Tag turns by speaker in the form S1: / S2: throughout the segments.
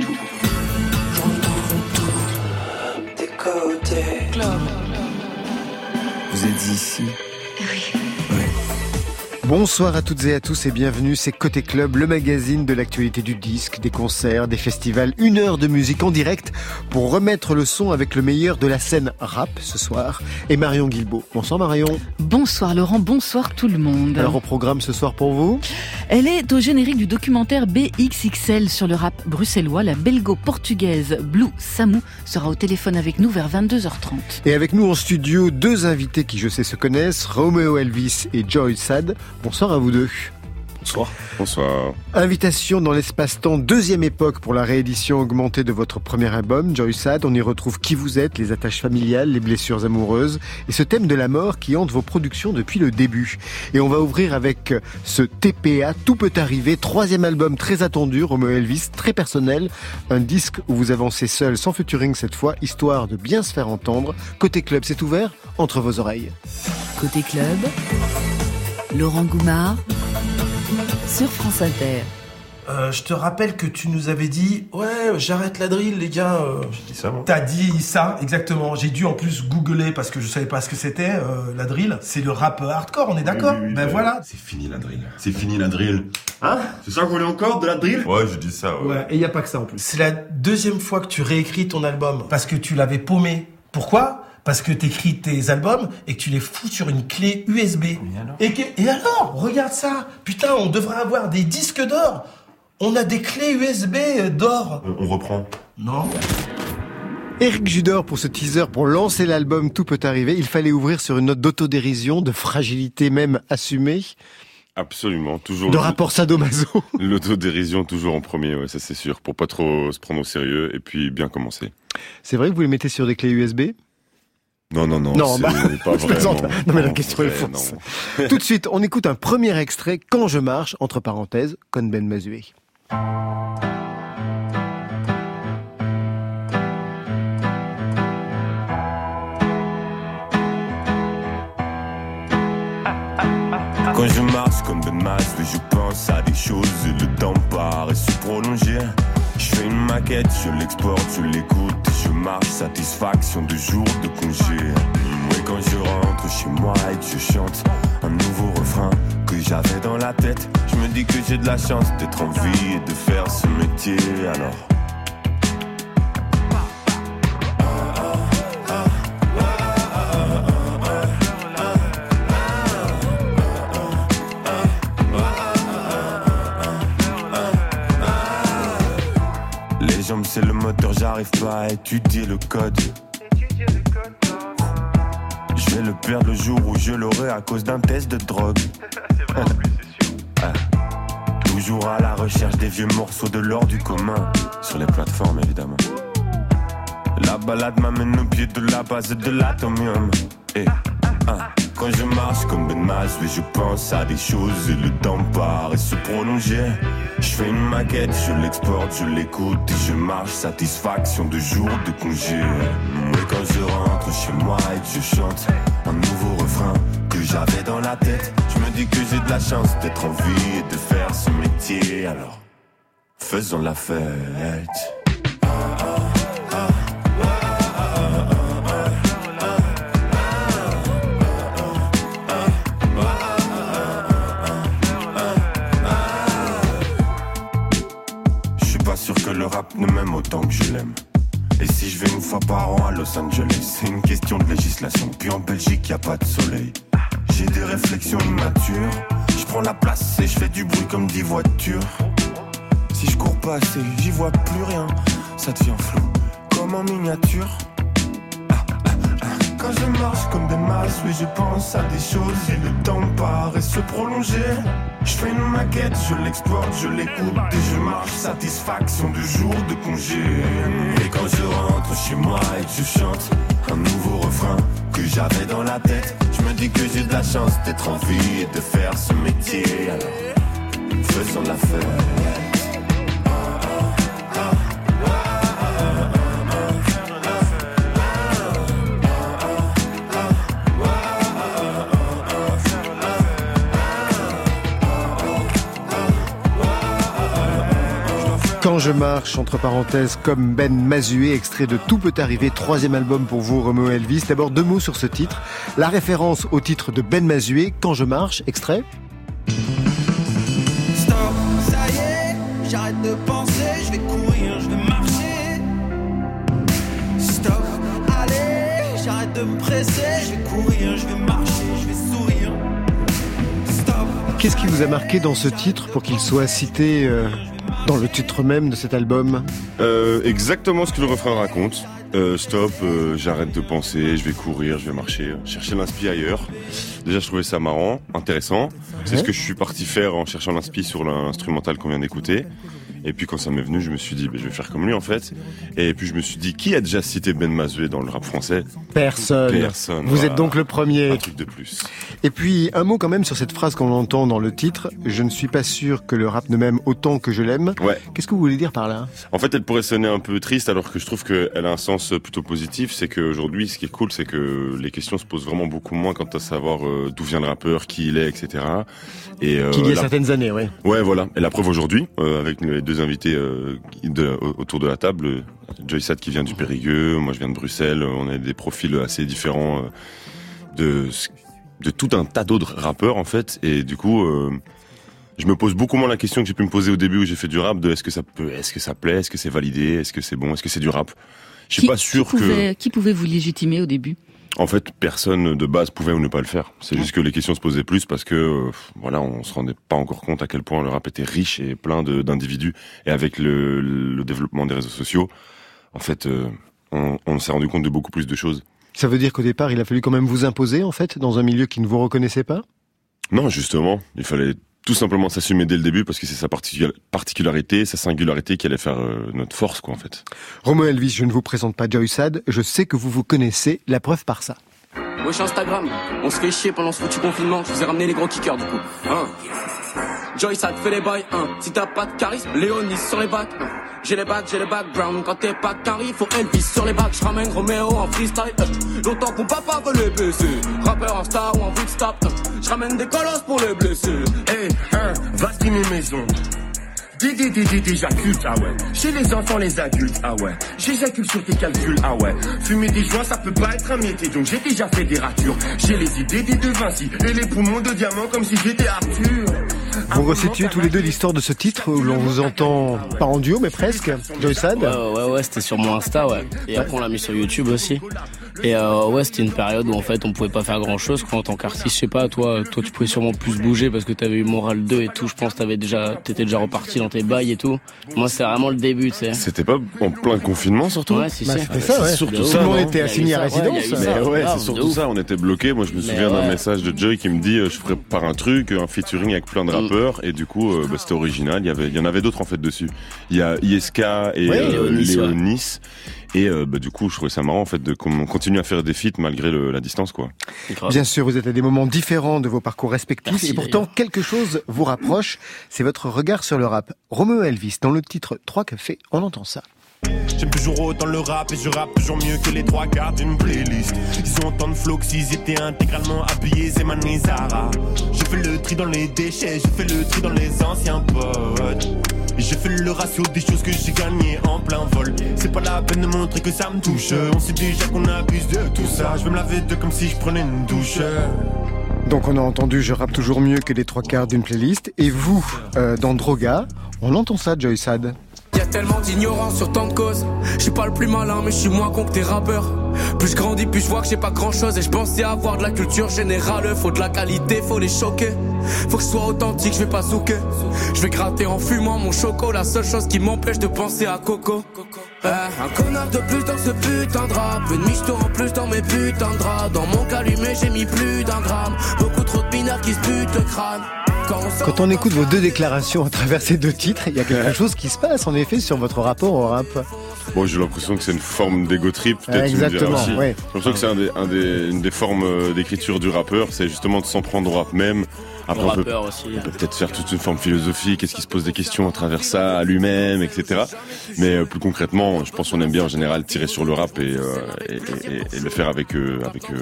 S1: tout.
S2: Vous êtes ici
S1: Oui.
S3: Bonsoir à toutes et à tous et bienvenue, c'est Côté Club, le magazine de l'actualité du disque, des concerts, des festivals, une heure de musique en direct pour remettre le son avec le meilleur de la scène rap ce soir et Marion Guilbault. Bonsoir Marion.
S4: Bonsoir Laurent, bonsoir tout le monde.
S3: Alors au programme ce soir pour vous?
S4: Elle est au générique du documentaire BXXL sur le rap bruxellois. La belgo-portugaise Blue Samu sera au téléphone avec nous vers 22h30.
S3: Et avec nous en studio, deux invités qui je sais se connaissent, Romeo Elvis et Joy Sad. Bonsoir à vous deux.
S5: Bonsoir. Bonsoir.
S3: Invitation dans l'espace-temps, deuxième époque pour la réédition augmentée de votre premier album, Joy Sad. On y retrouve qui vous êtes, les attaches familiales, les blessures amoureuses et ce thème de la mort qui hante vos productions depuis le début. Et on va ouvrir avec ce TPA, Tout peut arriver, troisième album très attendu, Romeo Elvis, très personnel. Un disque où vous avancez seul, sans featuring cette fois, histoire de bien se faire entendre. Côté club, c'est ouvert entre vos oreilles.
S6: Côté club, Laurent Goumard sur France Inter.
S7: Euh, je te rappelle que tu nous avais dit ouais j'arrête la drill les gars. euh.
S5: J'ai dit ça, moi.
S7: T'as dit ça exactement. J'ai dû en plus googler parce que je savais pas ce que c'était euh, la drill. C'est le rap hardcore, on est d'accord
S5: Oui, oui, oui,
S7: Ben voilà.
S5: C'est fini la drill. C'est fini la drill. Hein C'est ça que vous voulez encore de la drill? Ouais, j'ai dit ça, ouais.
S7: Ouais, et y a pas que ça en plus. C'est la deuxième fois que tu réécris ton album parce que tu l'avais paumé. Pourquoi? Parce que t'écris tes albums et que tu les fous sur une clé USB.
S5: alors
S7: et, que- et alors Regarde ça Putain, on devrait avoir des disques d'or On a des clés USB d'or
S5: On, on reprend.
S7: Non
S3: Eric Judor pour ce teaser, pour lancer l'album Tout peut arriver, il fallait ouvrir sur une note d'autodérision, de fragilité même assumée,
S5: Absolument. Toujours
S3: de
S5: le-
S3: rapport sadomaso.
S5: l'autodérision toujours en premier, ouais, ça c'est sûr. Pour pas trop se prendre au sérieux et puis bien commencer.
S3: C'est vrai que vous les mettez sur des clés USB
S5: Non, non, non.
S3: Non, bah,
S5: pas
S3: je plaisante.
S5: vraiment.
S3: Non, mais la question est fausse.
S5: non.
S3: Tout de suite, on écoute un premier extrait, Quand je marche, entre parenthèses, Con Ben Mazué.
S8: Quand je marche comme Ben Masque, je pense à des choses le temps paraît se prolonger. Je fais une maquette, je l'exporte, je l'écoute, je marche, satisfaction de jour de congé. Et quand je rentre chez moi et que je chante un nouveau refrain que j'avais dans la tête, je me dis que j'ai de la chance d'être en vie et de faire ce métier alors. Jambes c'est le moteur, j'arrive pas à étudier le code. Je vais le perdre le jour où je l'aurai à cause d'un test de drogue. Ah. Toujours à la recherche des vieux morceaux de l'or du commun. Sur les plateformes évidemment. La balade m'amène au pied de la base de l'atomium. Et, ah, quand je marche comme Ben Mas, oui, je pense à des choses et le temps paraît se prolonger. Je fais une maquette, je l'exporte, je l'écoute et je marche, satisfaction de jour de congé. Et quand je rentre chez moi et que je chante un nouveau refrain que j'avais dans la tête, je me dis que j'ai de la chance d'être en vie et de faire ce métier. Alors, faisons la fête. Ne m'aime autant que je l'aime. Et si je vais une fois par an à Los Angeles, c'est une question de législation. Puis en Belgique, y a pas de soleil. J'ai des réflexions immatures. Je prends la place et je fais du bruit comme dix voitures. Si je cours pas assez, j'y vois plus rien. Ça devient flou, comme en miniature. Je marche comme des masses, oui, je pense à des choses et le temps paraît se prolonger. Je fais une maquette, je l'exporte, je l'écoute et je marche, satisfaction de jour de congé. Et quand je rentre chez moi et que je chante un nouveau refrain que j'avais dans la tête, je me dis que j'ai de la chance d'être en vie et de faire ce métier. Alors, faisons la fête.
S3: Quand je marche, entre parenthèses, comme Ben Mazué, extrait de Tout peut arriver, troisième album pour vous, Romeo Elvis. D'abord deux mots sur ce titre. La référence au titre de Ben Mazué, Quand je marche, extrait.
S1: Stop, ça y est, j'arrête de penser, je vais courir, je vais marcher. Stop, allez, j'arrête de me presser, je vais courir, je vais marcher, je vais sourire. Stop.
S3: Qu'est-ce qui vous a marqué dans ce titre pour qu'il soit cité euh, dans le titre même de cet album
S5: Euh, exactement ce que le refrain raconte. Euh, stop, euh, j'arrête de penser, je vais courir, je vais marcher, chercher l'inspi ailleurs. Déjà, je trouvais ça marrant, intéressant. C'est ce que je suis parti faire en cherchant l'inspi sur l'instrumental qu'on vient d'écouter. Et puis quand ça m'est venu, je me suis dit, ben, je vais faire comme lui en fait. Et puis je me suis dit, qui a déjà cité Ben Mazué dans le rap français?
S3: Personne.
S5: Personne.
S3: Vous
S5: voilà.
S3: êtes donc le premier.
S5: Un truc de plus.
S3: Et puis un mot quand même sur cette phrase qu'on entend dans le titre. Je ne suis pas sûr que le rap ne m'aime autant que je l'aime.
S5: Ouais.
S3: Qu'est-ce que vous voulez dire par là?
S5: En fait, elle pourrait sonner un peu triste, alors que je trouve qu'elle a un sens plutôt positif. C'est qu'aujourd'hui, ce qui est cool, c'est que les questions se posent vraiment beaucoup moins quant à savoir euh, d'où vient le rappeur, qui il est, etc. Et euh,
S3: Qu'il y a
S5: la-
S3: certaines années, ouais.
S5: Ouais, voilà. Et la preuve aujourd'hui, euh, avec les deux invités euh, de- autour de la table, Joy Sad qui vient du Périgueux, moi je viens de Bruxelles, on a des profils assez différents euh, de de tout un tas d'autres rappeurs en fait. Et du coup, euh, je me pose beaucoup moins la question que j'ai pu me poser au début où j'ai fait du rap de est-ce que ça peut, est-ce que ça plaît, est-ce que c'est validé, est-ce que c'est bon, est-ce que c'est du rap? Je suis pas sûr
S4: qui
S5: que.
S4: Qui pouvait vous légitimer au début?
S5: En fait, personne de base pouvait ou ne pas le faire. C'est juste que les questions se posaient plus parce que, euh, voilà, on se rendait pas encore compte à quel point le rap était riche et plein d'individus. Et avec le, le développement des réseaux sociaux, en fait, euh, on, on s'est rendu compte de beaucoup plus de choses.
S3: Ça veut dire qu'au départ, il a fallu quand même vous imposer, en fait, dans un milieu qui ne vous reconnaissait pas?
S5: Non, justement, il fallait tout simplement s'assumer dès le début parce que c'est sa particula- particularité, sa singularité qui allait faire euh, notre force, quoi, en fait.
S3: Romo Elvis, je ne vous présente pas Joy Sad, je sais que vous vous connaissez, la preuve par ça.
S9: Wesh Instagram, on se fait chier pendant ce foutu confinement, je vous ai ramené les gros kickers du coup. Hein? Joy, ça te fait les bails, hein. Si t'as pas de charisme, Léonis sur les bacs, hein. J'ai les bacs, j'ai les background, quand t'es pas carré, faut Elvis sur les bacs, j'ramène Roméo en freestyle, euh. Longtemps qu'on papa veut les blesser, rappeur en star ou en footstop, euh. J'ramène des colosses pour les blesser.
S8: Hey, hein, vas-y mes maisons. Dédé, dédé, j'accule, ah ouais. Chez les enfants, les adultes, ah ouais. J'éjacule sur tes calculs, ah ouais. Fumer des joints, ça peut pas être un métier, donc j'ai déjà fait des ratures. J'ai les idées des de Vinci et les poumons de diamant comme si j'étais Arthur.
S3: Vous resituez tous les deux l'histoire de ce titre où l'on vous entend pas en duo, mais presque. Joy Sad
S9: Ouais, ouais, ouais, c'était sur mon Insta, ouais. Et après, on l'a mis sur YouTube aussi. Et euh, ouais, c'était une période où en fait, on pouvait pas faire grand chose. Quoi, en tant qu'artiste, je sais pas, toi, toi, tu pouvais sûrement plus bouger parce que t'avais eu Moral 2 et tout. Je pense que t'avais déjà, t'étais déjà reparti dans tes bails et tout. Moi, c'était vraiment le début, tu sais.
S5: C'était pas en plein confinement, surtout
S9: Ouais, si,
S3: Bah, c'était ça, ouais.
S5: C'est surtout ça,
S9: ouf.
S3: Tout le monde
S5: non
S3: était assigné à résidence.
S5: Mais ouais, c'est surtout ça. On était bloqués. Moi, je me souviens d'un
S9: ouais.
S5: message de Joy qui me dit euh, je prépare un truc, un featuring avec plein de
S9: Mm.
S5: rappeurs. Et du coup, euh, bah, c'était original. Il y avait, il y en avait d'autres en fait dessus. Il y a ISK et
S3: Ouais,
S5: euh,
S9: Léonis, ouais.
S5: Léonis. Et euh, bah, du coup, je trouvais ça marrant en fait de qu'on continue à faire des feats malgré le- la distance, quoi.
S3: Bien sûr, vous êtes à des moments différents de vos parcours respectifs
S9: Merci,
S3: et pourtant quelque chose vous rapproche, c'est votre regard sur le rap. Romeo Elvis, dans le titre Trois cafés, on entend ça.
S8: J'aime toujours autant le rap et je rappe toujours mieux que les trois quarts d'une playlist. Ils ont autant de flow que s'ils étaient intégralement habillés, c'est Manizara. Je fais le tri dans les déchets, je fais le tri dans les anciens potes. Et je fais le ratio des choses que j'ai gagnées en plein vol. C'est pas la peine de montrer que ça me touche. On sait déjà qu'on abuse de tout ça. Je vais me laver de comme si je prenais une douche.
S3: Donc on a entendu Je rappe toujours mieux que les trois quarts d'une playlist. Et vous, euh, dans Droga, on entend ça, Joy Sad.
S9: Y a tellement d'ignorance sur tant de causes. Je suis pas le plus malin, mais je suis moins con que tes rappeurs. Plus je grandis, plus je vois que j'ai pas grand chose. Et je pensais avoir de la culture générale. Faut de la qualité, faut les choquer. Faut que je sois authentique, je vais pas souquer. Je vais gratter en fumant mon choco. La seule chose qui m'empêche de penser à Coco. Eh, un connard de plus dans ce putain de rap. Une misto en plus dans mes putains de draps. Dans mon calumet, j'ai mis plus d'un gramme. Beaucoup trop de mineurs qui se butent le crâne. Quand on sort-
S3: Quand on écoute vos deux déclarations à travers ces deux titres, il y a quelque chose qui se passe en effet sur votre rapport au rap.
S5: Bon, j'ai l'impression que c'est une forme d'ego trip. Peut-être tu me diras
S3: Exactement,
S5: aussi.
S3: ouais.
S5: J'ai l'impression que c'est un des, un des, une des formes euh, d'écriture du rappeur, c'est justement de s'en prendre au rap même. Après, on peut, on peut peut-être faire toute une forme philosophique, est-ce qu'il se pose des questions à travers ça, à lui-même, etc. Mais euh, plus concrètement, je pense qu'on aime bien en général tirer sur le rap et, euh, et, et- et le faire avec, euh, avec euh,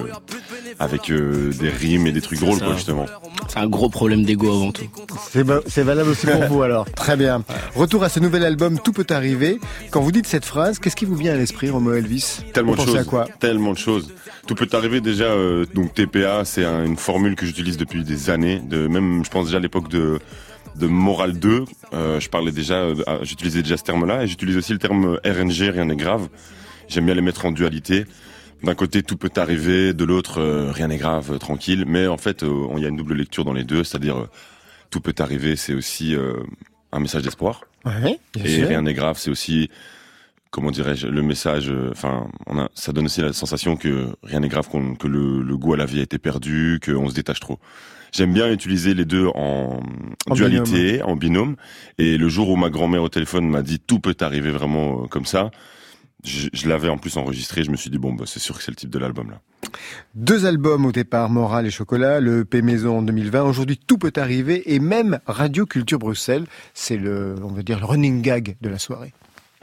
S5: avec euh, des rimes et des trucs drôles, quoi, justement.
S10: C'est un gros problème d'ego avant tout.
S3: C'est ba- valable aussi pour vous alors. Très bien. Retour à ce nouvel album Tout peut arriver. Quand vous dites cette phrase, qu'est-ce qui vous vient à l'esprit, Romo Elvis?
S5: Tellement
S3: Vous
S5: de choses.
S3: à quoi?
S5: Tellement de choses. Tout peut arriver déjà. euh, donc TPA, c'est un- une formule que j'utilise depuis des années. De même, je pense déjà à l'époque de de Moral 2, euh, je parlais déjà, euh, j'utilisais déjà ce terme-là et j'utilise aussi le terme RNG, rien n'est grave. J'aime bien les mettre en dualité. D'un côté, tout peut arriver, de l'autre, euh, rien n'est grave, euh, tranquille. Mais en fait, euh, il y a une double lecture dans les deux, c'est-à-dire tout peut arriver, c'est aussi un message d'espoir.
S3: Ouais,
S5: Et
S3: sûr.
S5: rien n'est grave, c'est aussi, comment dirais-je, le message. Enfin, ça donne aussi la sensation que rien n'est grave, que le, le goût à la vie a été perdu, qu'on se détache trop. J'aime bien utiliser les deux en,
S3: En
S5: dualité, en binôme. Et le jour où ma grand-mère au téléphone m'a dit tout peut arriver vraiment comme ça, je, l'avais en plus enregistré. Je me suis dit bon, bah, c'est sûr que c'est le type de l'album là.
S3: Deux albums au départ, Moral et Chocolat, le EP Maison en 2020. Aujourd'hui, tout peut arriver et même Radio Culture Bruxelles. C'est le, on va dire, le running gag de la soirée.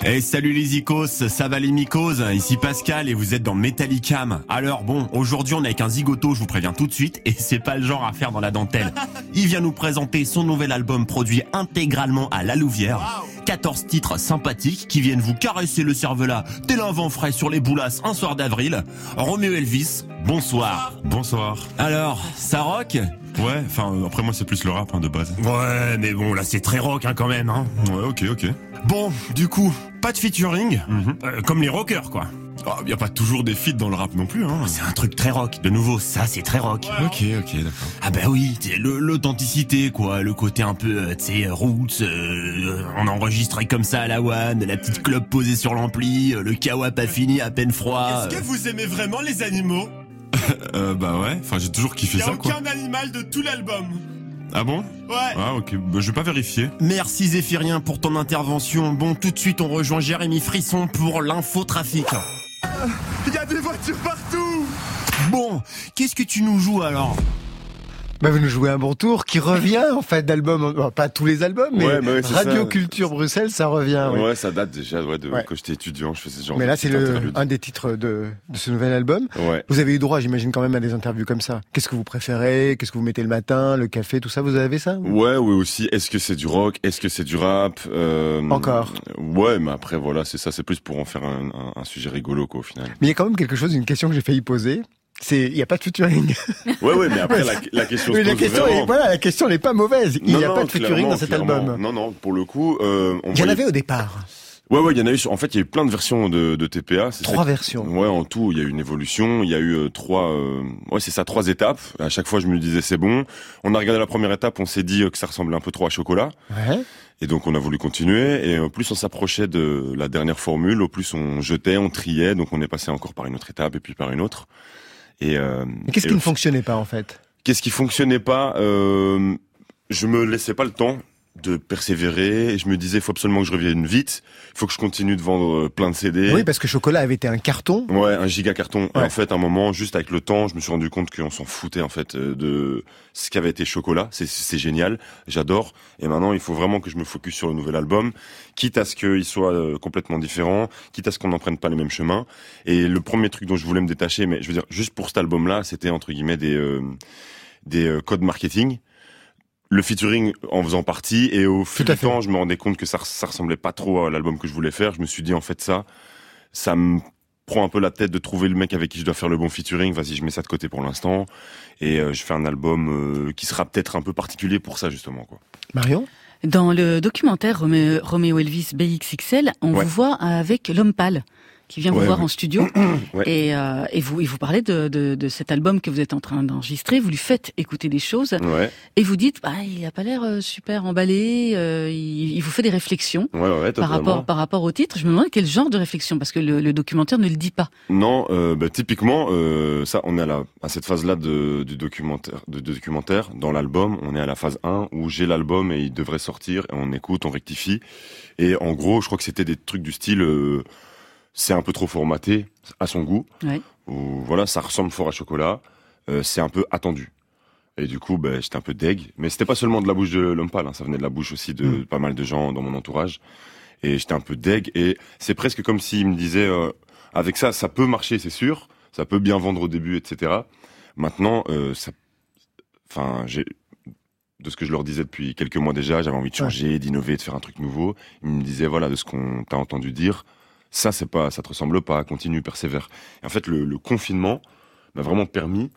S11: Hey, salut les icos, ça va les mycoses Ici Pascal et vous êtes dans Metallicam. Alors bon, aujourd'hui on est avec un zigoto, je vous préviens tout de suite, et c'est pas le genre à faire dans la dentelle. Il vient nous présenter son nouvel album produit intégralement à la Louvière. 14 titres sympathiques qui viennent vous caresser le cervelas tel un vent frais sur les boulasses un soir d'avril. Roméo Elvis, bonsoir.
S12: Bonsoir.
S11: Alors, ça rock?
S12: Ouais, enfin euh, après moi c'est plus le rap hein, de base.
S11: Ouais, mais bon, là c'est très rock hein, quand même. Hein.
S12: Ouais, ok, ok.
S11: Bon, du coup, pas de featuring,
S12: Mhm.
S11: euh, comme les rockers quoi.
S12: Ah, y a pas toujours des feats dans le rap non plus, hein.
S11: C'est un truc très rock. De nouveau, ça c'est très rock.
S12: Ok, ok, d'accord.
S11: Ah bah oui, l'authenticité quoi, le côté un peu, euh, tu sais, roots, euh, on enregistré comme ça à la one, la petite clope posée sur l'ampli, le kawa pas fini, à peine froid.
S12: Est-ce que
S11: vous aimez vraiment les animaux?
S12: Euh, bah ouais, enfin j'ai toujours kiffé ça quoi.
S11: animal de tout l'album.
S12: Ah bon?
S11: Ouais.
S12: Ah ok, bah, je vais pas vérifier.
S11: Merci Zéphirien pour ton intervention. Bon, tout de suite on rejoint Jérémy Frisson pour l'infotrafic.
S13: Il y a des voitures partout
S11: Bon, qu'est-ce que tu nous joues alors?
S3: Bah, vous nous jouez un bon tour qui revient en fait d'albums, bon, pas tous les albums, mais
S5: Ouais, bah ouais,
S3: Radio
S5: ça.
S3: Culture Bruxelles, ça revient.
S5: ouais.
S3: ouais.
S5: ça date déjà ouais, de quand j'étais étudiant, je faisais ce genre.
S3: Mais là, c'est un des titres de, de ce nouvel album.
S5: Ouais.
S3: Vous avez eu droit, j'imagine, quand même à des interviews comme ça. Qu'est-ce que vous préférez? Qu'est-ce que vous mettez le matin Le café, tout ça, vous avez ça
S5: Ouais, oui aussi. Est-ce que c'est du rock? Est-ce que c'est du rap? Euh,
S3: Encore.
S5: Ouais, mais après voilà, c'est ça. C'est plus pour en faire un, un- un sujet rigolo quoi au final.
S3: Mais il y a quand même quelque chose, une question que j'ai failli poser. C'est, il n'y a pas de featuring.
S5: Ouais, ouais, mais après la, la question
S3: Mais
S5: se
S3: la
S5: pose
S3: question,
S5: vraiment.
S3: est, voilà, la question n'est pas mauvaise. Il n'y a
S5: non,
S3: pas de featuring dans cet
S5: clairement.
S3: album.
S5: Non, non, pour le coup, euh, on
S3: Il y en avait au départ.
S5: Ouais, ouais, il y en a eu. sur- En fait, il y a eu plein de versions de, de TPA. ça
S3: Trois versions.
S5: Ouais, en tout, il y a eu une évolution. Il y a eu euh, trois. euh, Ouais, c'est ça, trois étapes. À chaque fois, je me disais c'est bon. On a regardé la première étape, on s'est dit euh, que ça ressemblait un peu trop à chocolat.
S3: Ouais.
S5: Et donc on a voulu continuer. Et au plus on s'approchait de la dernière formule, au plus on jetait, on triait. Donc on est passé encore par une autre étape et puis par une autre. Et, euh,
S3: Mais qu'est-ce
S5: et
S3: qui ne fonctionnait pas en fait?
S5: Qu'est-ce qui fonctionnait pas euh, Je me laissais pas le temps de persévérer. Et je me disais, il faut absolument que je revienne vite. Il faut que je continue de vendre euh, plein de CD.
S3: Oui, parce que Chocolat avait été un carton.
S5: Ouais, un giga carton. Et en fait, à un moment, juste avec le temps, je me suis rendu compte qu'on s'en foutait en fait euh, de ce qu'avait été Chocolat. C'est, c'est génial, j'adore. Et maintenant, il faut vraiment que je me focus sur le nouvel album, quitte à ce qu'il soit euh, complètement différent, quitte à ce qu'on n'en prenne pas les mêmes chemins. Et le premier truc dont je voulais me détacher, mais je veux dire, juste pour cet album-là, c'était entre guillemets des euh, des codes marketing. Le featuring en faisant partie et au fil
S3: à
S5: du temps, je me rendais compte que ça, ça ressemblait pas trop à l'album que je voulais faire. Je me suis dit en fait ça, ça me prend un peu la tête de trouver le mec avec qui je dois faire le bon featuring. Vas-y, je mets ça de côté pour l'instant et euh, je fais un album euh, qui sera peut-être un peu particulier pour ça justement quoi.
S3: Marion
S4: Dans le documentaire Romé- Roméo Elvis BXXL, on
S5: Ouais.
S4: vous voit avec l'homme pâle qui vient vous
S5: Ouais,
S4: voir
S5: ouais.
S4: en studio
S5: Ouais.
S4: et, euh, et vous et vous parlez de, de, de cet album que vous êtes en train d'enregistrer. Vous lui faites écouter des choses et vous dites bah, il a pas l'air euh, super emballé. euh, il, il vous fait des réflexions par rapport par rapport au titre. Je me demande quel genre de réflexion parce que le, le documentaire ne le dit pas.
S5: Non, euh, bah, typiquement, ça, on est à, la, à cette phase-là de, du documentaire, de, de documentaire. Dans l'album, on est à la phase 1 où j'ai l'album et il devrait sortir. Et on écoute, on rectifie. Et en gros, je crois que c'était des trucs du style, c'est un peu trop formaté à son goût.
S4: Ouais.
S5: Ou voilà, ça ressemble fort à chocolat. euh, c'est un peu attendu. Et du coup, ben, j'étais un peu deg. Mais c'était pas seulement de la bouche de l'homme pâle, hein, ça venait de la bouche aussi de
S3: Mm.
S5: pas mal de gens dans mon entourage. Et j'étais un peu deg. Et c'est presque comme s'il me disait, euh, avec ça, ça peut marcher, c'est sûr. Ça peut bien vendre au début, etc. Maintenant, euh, ça, enfin, j'ai, de ce que je leur disais depuis quelques mois déjà, j'avais envie de changer, d'innover, de faire un truc nouveau. Ils me disaient, voilà, de ce qu'on t'a entendu dire, ça, c'est pas, ça te ressemble pas, continue, persévère. Et en fait, le, le confinement m'a vraiment permis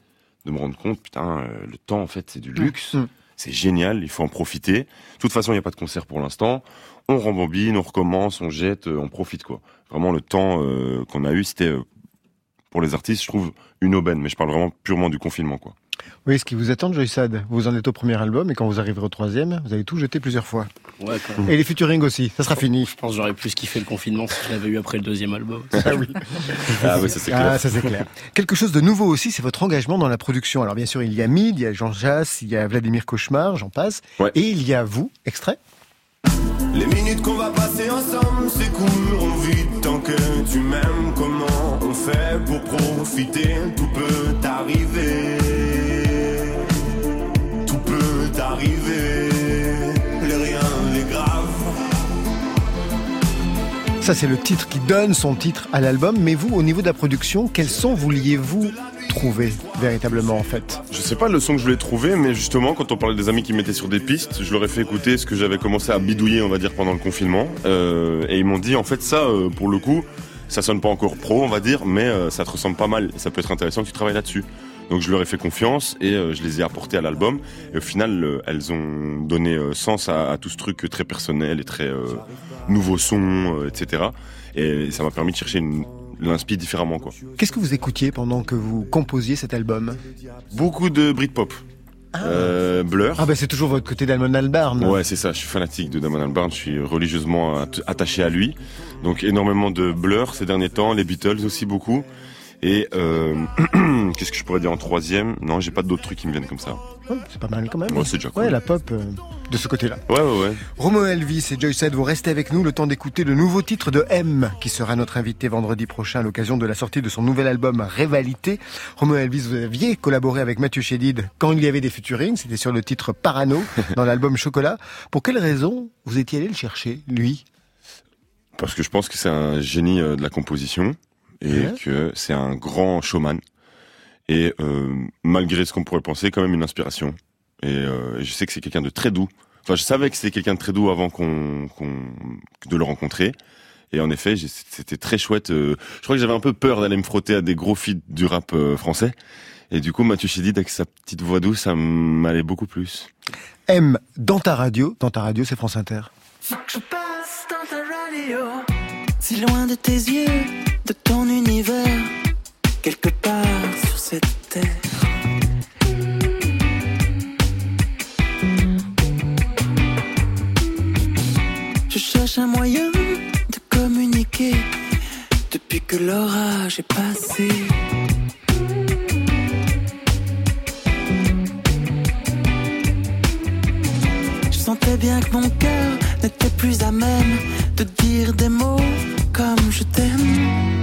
S5: de me rendre compte, putain, euh, le temps, en fait, c'est du luxe.
S3: Mm.
S5: C'est génial, il faut en profiter. De toute façon, il n'y a pas de concert pour l'instant. On rembobine, on recommence, on jette, euh, on profite, quoi. Vraiment, le temps euh, qu'on a eu, c'était, pour les artistes, je trouve, une aubaine. Mais je parle vraiment purement du confinement, quoi.
S3: Oui, ce qui vous attend, Joy Sad, vous en êtes au premier album et quand vous arriverez au troisième, vous allez tout jeter plusieurs fois.
S10: Ouais, quand même.
S3: Et les featuring aussi, ça sera fini.
S10: Je pense que j'aurais plus kiffé le confinement si je l'avais eu après le deuxième album.
S3: Ah oui.
S5: Ah oui, ça c'est clair.
S3: Ah, ça c'est clair. Quelque chose de nouveau aussi, c'est votre engagement dans la production. Alors bien sûr, il y a Mid, il y a Jean Jass, il y a Vladimir Cauchemar, j'en passe.
S5: Ouais.
S3: Et il y a vous, extrait.
S8: Les minutes qu'on va passer ensemble s'écoulent vite tant que tu m'aimes. Comment on fait pour profiter? Tout peut arriver. Arriver. Les rien, les graves.
S3: Ça c'est le titre qui donne son titre à l'album. Mais vous, au niveau de la production, quels sons vouliez-vous trouver véritablement en fait?
S5: Je sais pas le son que je voulais trouver, mais justement, quand on parlait des amis qui mettaient sur des pistes, je leur ai fait écouter ce que j'avais commencé à bidouiller, on va dire, pendant le confinement. Euh, et ils m'ont dit, en fait, ça, euh, pour le coup, ça sonne pas encore pro, on va dire, mais euh, ça te ressemble pas mal. Et ça peut être intéressant que tu travailles là-dessus. Donc je leur ai fait confiance et euh, je les ai apportés à l'album. Et au final, elles ont donné euh, sens à, à tout ce truc très personnel et très euh, nouveau son, etc. Et ça m'a permis de chercher une l'inspi différemment, quoi.
S3: Qu'est-ce que vous écoutiez pendant que vous composiez cet album?
S5: Beaucoup de Britpop. Euh, Blur.
S3: Ah ben c'est toujours votre côté d'Almon Albarn.
S5: Ouais, c'est ça. Je suis fanatique de Damon Albarn. Je suis religieusement at- attaché à lui. Donc énormément de Blur ces derniers temps, les Beatles aussi beaucoup. Et euh, qu'est-ce que je pourrais dire en troisième? Non, j'ai pas d'autres trucs qui me viennent comme ça.
S3: Oh, c'est pas mal quand même.
S5: Ouais, c'est déjà cool.
S3: Ouais, la pop euh, de ce côté-là.
S5: Ouais, ouais, ouais.
S3: Romo Elvis et Joyce vous restez avec nous le temps d'écouter le nouveau titre de M, qui sera notre invité vendredi prochain à l'occasion de la sortie de son nouvel album Rivalité. Romo Elvis, vous aviez collaboré avec Mathieu Chédid quand il y avait des featuring, c'était sur le titre Parano dans l'album Chocolat. Pour quelle raison vous étiez allé le chercher, lui?
S5: Parce que je pense que c'est un génie euh, de la composition et
S3: Ouais.
S5: que c'est un grand showman. Et euh, malgré ce qu'on pourrait penser, quand même une inspiration. Et euh, je sais que c'est quelqu'un de très doux. Enfin, je savais que c'était quelqu'un de très doux avant qu'on, qu'on, de le rencontrer. Et en effet, c'était très chouette. euh, je crois que j'avais un peu peur d'aller me frotter à des gros feats du rap euh, français. Et du coup, Mathieu Chédid, avec sa petite voix douce, ça m'allait beaucoup plus.
S3: M, dans ta radio, dans ta radio c'est France Inter.
S1: Faut que je passe dans ta radio. Si loin de tes yeux, de ton univers, quelque part sur cette terre. Je cherche un moyen de communiquer depuis que l'orage est passé. Je sentais bien que mon cœur n'était plus à même de dire des mots comme je t'aime.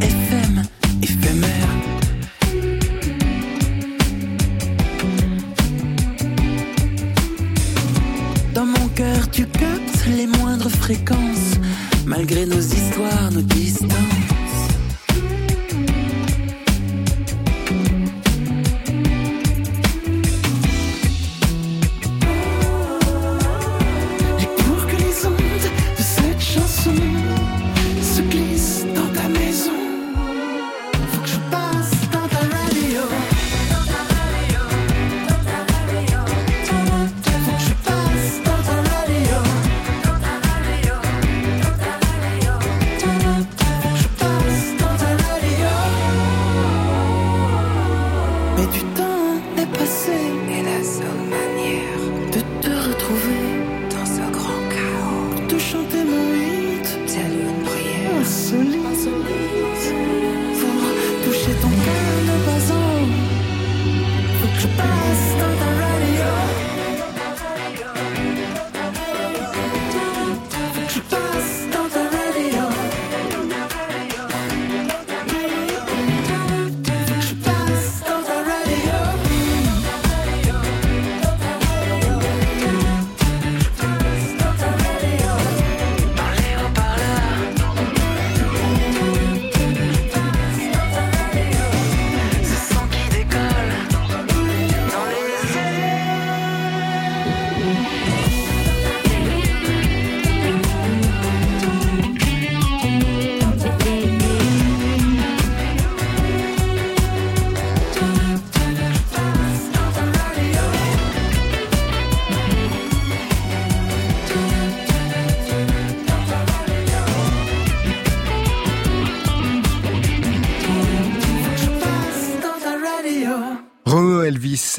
S1: FM éphémère. Dans mon cœur, tu captes les moindres fréquences, malgré nos histoires, nos distances.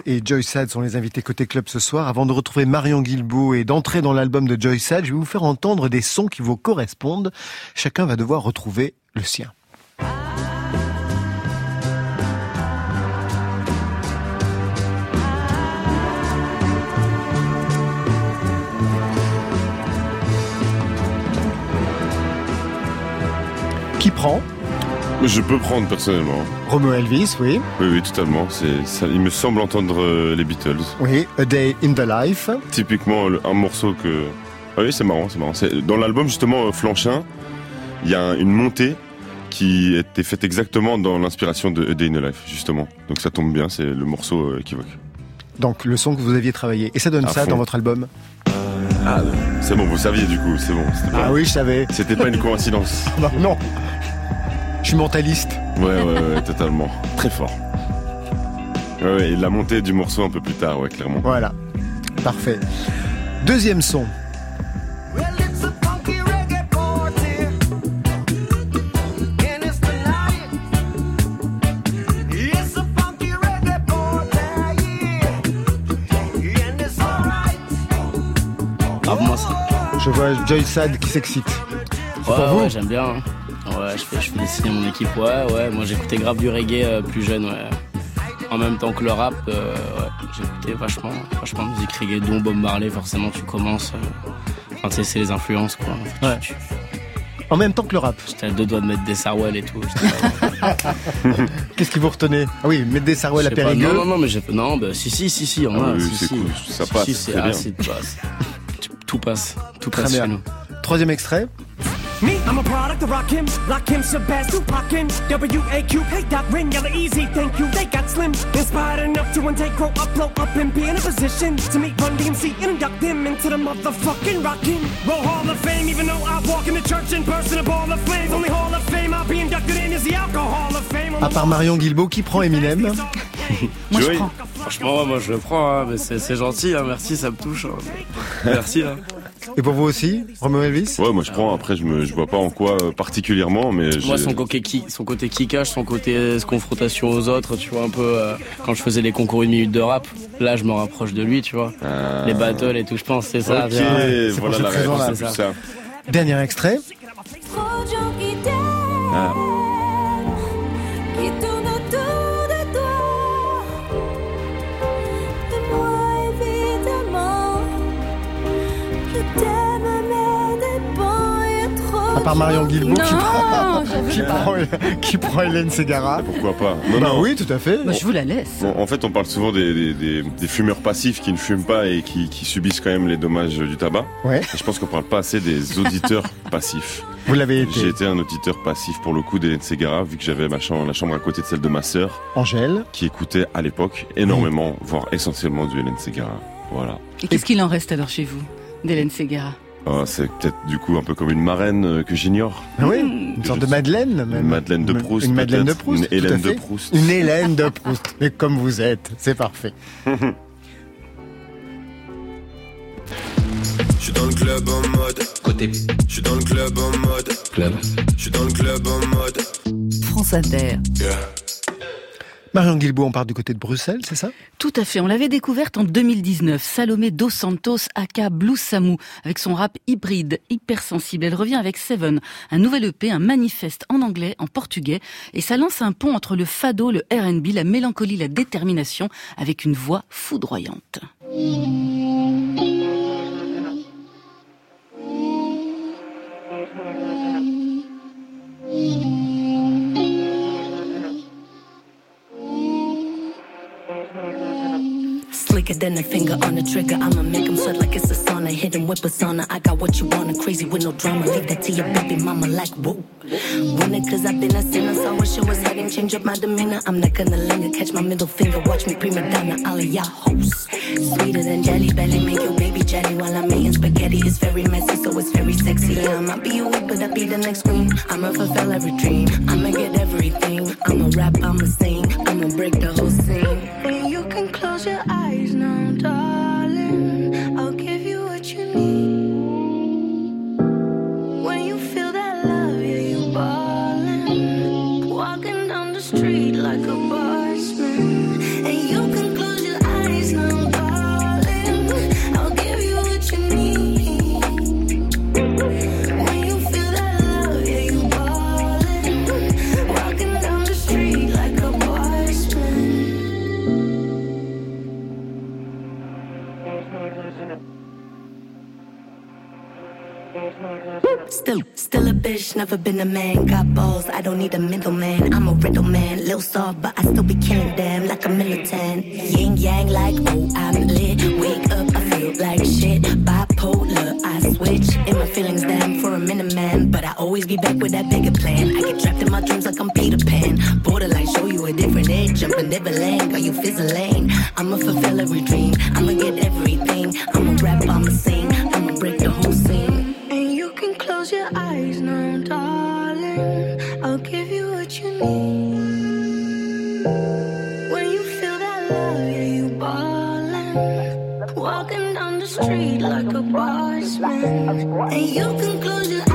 S1: Et
S3: Joy Sad sont les invités côté club ce soir. Avant de retrouver Marion Guilbeault et d'entrer dans l'album de Joy Sad, je vais vous faire entendre des sons qui vous correspondent. Chacun va devoir retrouver le sien. Qui prend?
S5: Je peux prendre personnellement.
S3: Romeo Elvis, oui.
S5: Oui, oui, totalement. C'est, ça, il me semble entendre euh, les Beatles.
S3: Oui, A Day in the Life.
S5: Typiquement le- un morceau que. Ah oui, c'est marrant, c'est marrant. C'est- Dans l'album justement euh, Flanchin, il y a un- une montée qui était faite exactement dans l'inspiration de A Day in the Life, justement. Donc ça tombe bien, c'est le morceau euh, équivoque.
S3: Donc le son que vous aviez travaillé. Et ça donne
S5: À
S3: ça
S5: fond.
S3: dans votre album
S5: Ah, c'est bon, vous saviez du coup, c'est bon. c'était pas-
S3: Ah oui, je savais.
S5: C'était pas une coïncidence.
S3: Non, non. Je suis mentaliste.
S5: Ouais, ouais, ouais, totalement. Très fort. Ouais, ouais, et la montée du morceau un peu plus tard, ouais, clairement.
S3: Voilà. Parfait. Deuxième son.
S10: Ça.
S3: Je vois Joy Sad qui s'excite. C'est
S10: Ouais,
S3: pour vous
S10: ouais, j'aime bien. Ouais, je fais, je fais signer mon équipe. Ouais, ouais. Moi, j'écoutais grave du reggae euh, plus jeune, ouais. En même temps que le rap, euh, ouais, j'écoutais vachement, vachement musique reggae, dont Bob Marley. Forcément, tu commences. euh, Enfin, tu sais, c'est les influences, quoi.
S3: Ouais. En même temps que le rap.
S10: J'étais à deux doigts de mettre des Sarwell et tout.
S3: Qu'est-ce qui vous retenez? Ah oui, mettre des sarouels à Périgueux.
S10: Non, non, non, mais j'ai non, bah, si, si, si, si, on
S5: Ah
S10: a.
S5: oui,
S10: si,
S5: c'est
S10: si.
S5: cool, ça
S10: Si,
S5: passe,
S10: si, c'est
S5: très
S10: ah,
S5: bien.
S10: c'est- c'est- tout passe, tout
S3: Très
S10: passe
S3: bien.
S10: chez nous.
S3: Troisième extrait.
S14: Me, I'm a product of Rakim, Lakim, Shabazz, Tupac, and W.A.Q. Hey, Doc, Ring, Yella, Easy, thank you. They got slim, inspired enough to one day grow up, blow up, and be in a position to meet Run DMC and induct them into the motherfucking Rockin' Roll Hall of Fame. Even though I walk in the church in person, a ball of flames. Only Hall of Fame I'll be inducted in is the Alcohol of Fame.
S3: À part Marion Guilbeault, qui prend Eminem
S4: Moi, je prends.
S10: Franchement, moi je le prends, hein, mais c'est c'est gentil, hein, merci, ça me touche. hein. Merci. hein.
S3: Et pour vous aussi, Romeo Elvis
S5: Ouais, moi je prends. Après, je me, je vois pas en quoi euh, particulièrement, mais
S10: Moi, son côté, ki- son côté kickage, son côté euh, confrontation aux autres, tu vois, un peu euh, quand je faisais les concours une minute de rap, là je me rapproche de lui, tu vois.
S5: Ah.
S10: Les battles et tout, je pense, c'est ça.
S5: Ok,
S10: bien.
S3: c'est pour
S5: voilà
S3: cette
S5: la c'est plus ça.
S3: Dernier extrait.
S5: Ah.
S3: Part Marion Guilbeault qui prend, qui,
S4: pas.
S3: prend, qui prend Hélène Ségara.
S5: Pourquoi pas? Non,
S3: Bah
S5: non.
S3: oui, tout à fait.
S4: Bah, je vous la laisse.
S5: Bon, en fait, on parle souvent des, des, des- des fumeurs passifs qui ne fument pas et qui, qui subissent quand même les dommages du tabac.
S3: Ouais.
S5: Et je pense qu'on parle pas assez des auditeurs passifs.
S3: Vous l'avez été.
S5: J'ai été un auditeur passif pour le coup d'Hélène Ségara, vu que j'avais ma chambre, la chambre à côté de celle de ma sœur,
S3: Angèle.
S5: qui écoutait à l'époque énormément, voire essentiellement du Hélène Ségara. Voilà.
S4: Et qu'est-ce qu'il en reste alors chez vous, d'Hélène Ségara
S5: Ah, c'est peut-être du coup un peu comme une marraine euh, que j'ignore.
S3: Ah oui, une sorte de Madeleine même.
S5: Une Madeleine de Proust.
S3: Une Madeleine de. Proust.
S5: Une Hélène de. Proust.
S3: Une Hélène de Proust. Mais comme vous êtes, c'est parfait.
S15: Je suis dans le club en mode côté. Je suis dans le club en mode club. Je suis dans le club en mode.
S6: France Inter.
S3: Marion Guilbeault, on part du côté de Bruxelles, c'est ça?
S4: Tout à fait. On l'avait découverte en 2019. Salomé Dos Santos, aka Blue Samu, avec son rap hybride, hypersensible. Elle revient avec Seven, un nouvel EP, un manifeste en anglais, en portugais, et ça lance un pont entre le fado, le R&B, la mélancolie, la détermination, avec une voix foudroyante.
S16: Slicker than a finger on the trigger. I'ma make him sweat like it's a him with persona. I got what you want. Crazy with no drama. Leave that to your baby mama like whoa. Winner cause I've been a sinner. So I wish I was heading. Change up my demeanor. I'm not gonna linger. Catch my middle finger. Watch me prima donna. All of y'all hoes. Sweeter than jelly belly. Make your baby jelly while I'm eating spaghetti. It's very messy, so it's very sexy. I'ma be a whip, but I be the next queen. I'ma fulfill every dream. I'ma get everything. I'ma rap, I'ma sing. I'ma break the whole scene.
S17: You can close your eyes now, darling.
S16: Never been a man. Got balls, I don't need a middleman. I'm a riddle man, little soft, but I still be killing them like a militant. Yin yang, like oh I'm lit. Wake up, I feel like shit. Bipolar, I switch in my feelings. Damn, for a minute, man, but I always be back with that bigger plan. I get trapped in my dreams like I'm Peter Pan. Borderline, show you a different edge. Jumping Neverland, got you fizzling. I'ma fulfill every dream. I'ma get everything. I'ma rap, I'ma sing.
S17: Like a boss man. And you can close your eyes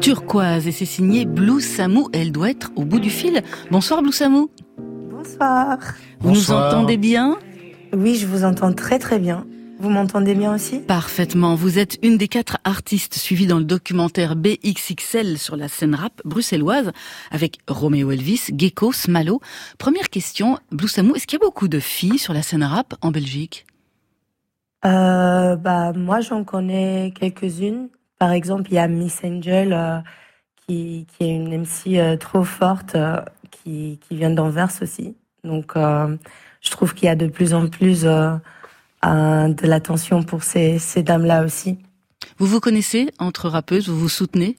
S4: Turquoise et c'est signé Blue Samou. Elle doit être au bout du fil. Bonsoir Blue Samou.
S18: Bonsoir.
S4: Vous nous entendez bien?
S18: Oui, je vous entends très très bien. Vous m'entendez bien aussi?
S4: Parfaitement. Vous êtes une des quatre artistes suivies dans le documentaire BXXL sur la scène rap bruxelloise avec Roméo Elvis, Gecko, Smalo. Première question, Blue Samou, est-ce qu'il y a beaucoup de filles sur la scène rap en Belgique?
S18: Euh, Bah moi j'en connais quelques-unes. Par exemple, il y a Miss Angel euh, qui, qui est une MC euh, trop forte euh, qui, qui vient d'Anvers aussi. Donc je trouve qu'il y a de plus en plus de l'attention pour ces, ces dames-là aussi.
S4: Vous vous connaissez entre rappeuses, vous vous soutenez?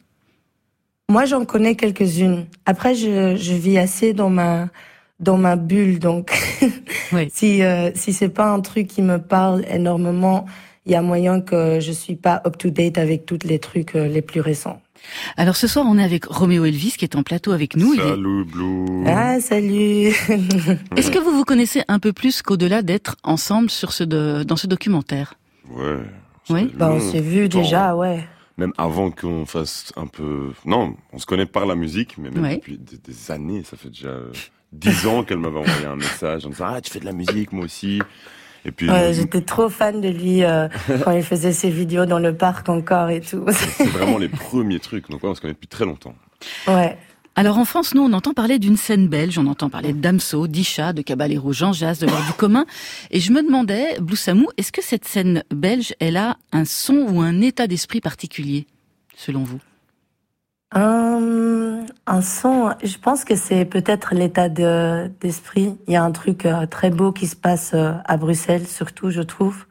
S18: Moi, j'en connais quelques-unes. Après, je, je vis assez dans ma dans ma bulle, donc si euh, si c'est pas un truc qui me parle énormément, il y a moyen que je suis pas up to date avec tous les trucs euh, les plus récents.
S4: Alors ce soir, on est avec Roméo Elvis qui est en plateau avec nous. Il est-
S5: Salut Blue.
S18: Ah, salut.
S4: Est-ce que vous vous connaissez un peu plus qu'au-delà d'être ensemble sur ce de- dans ce documentaire?
S5: Ouais.
S4: Oui.
S18: Bah, on s'est vu déjà, ouais.
S5: Même avant qu'on fasse un peu... Non, on se connaît par la musique, mais même
S18: Ouais.
S5: depuis des, des années, ça fait déjà dix ans qu'elle m'avait envoyé un message en disant « Ah, tu fais de la musique, moi aussi !» Et puis,
S18: Ouais, J'étais trop fan de lui euh, quand il faisait ses vidéos dans le parc encore et tout.
S5: c'est vraiment les premiers trucs. Donc ouais, on se connaît depuis très longtemps.
S18: ouais.
S4: Alors en France, nous, on entend parler d'une scène belge, on entend parler de Damso, d'Isha, de Caballero, Jean Jazz, de l'heure du commun. Et je me demandais, Bloussamou, est-ce que cette scène belge, elle a un son ou un état d'esprit particulier, selon vous?
S18: Un, un son, je pense que c'est peut-être l'état de- d'esprit. Il y a un truc euh, très beau qui se passe euh, à Bruxelles, surtout, je trouve,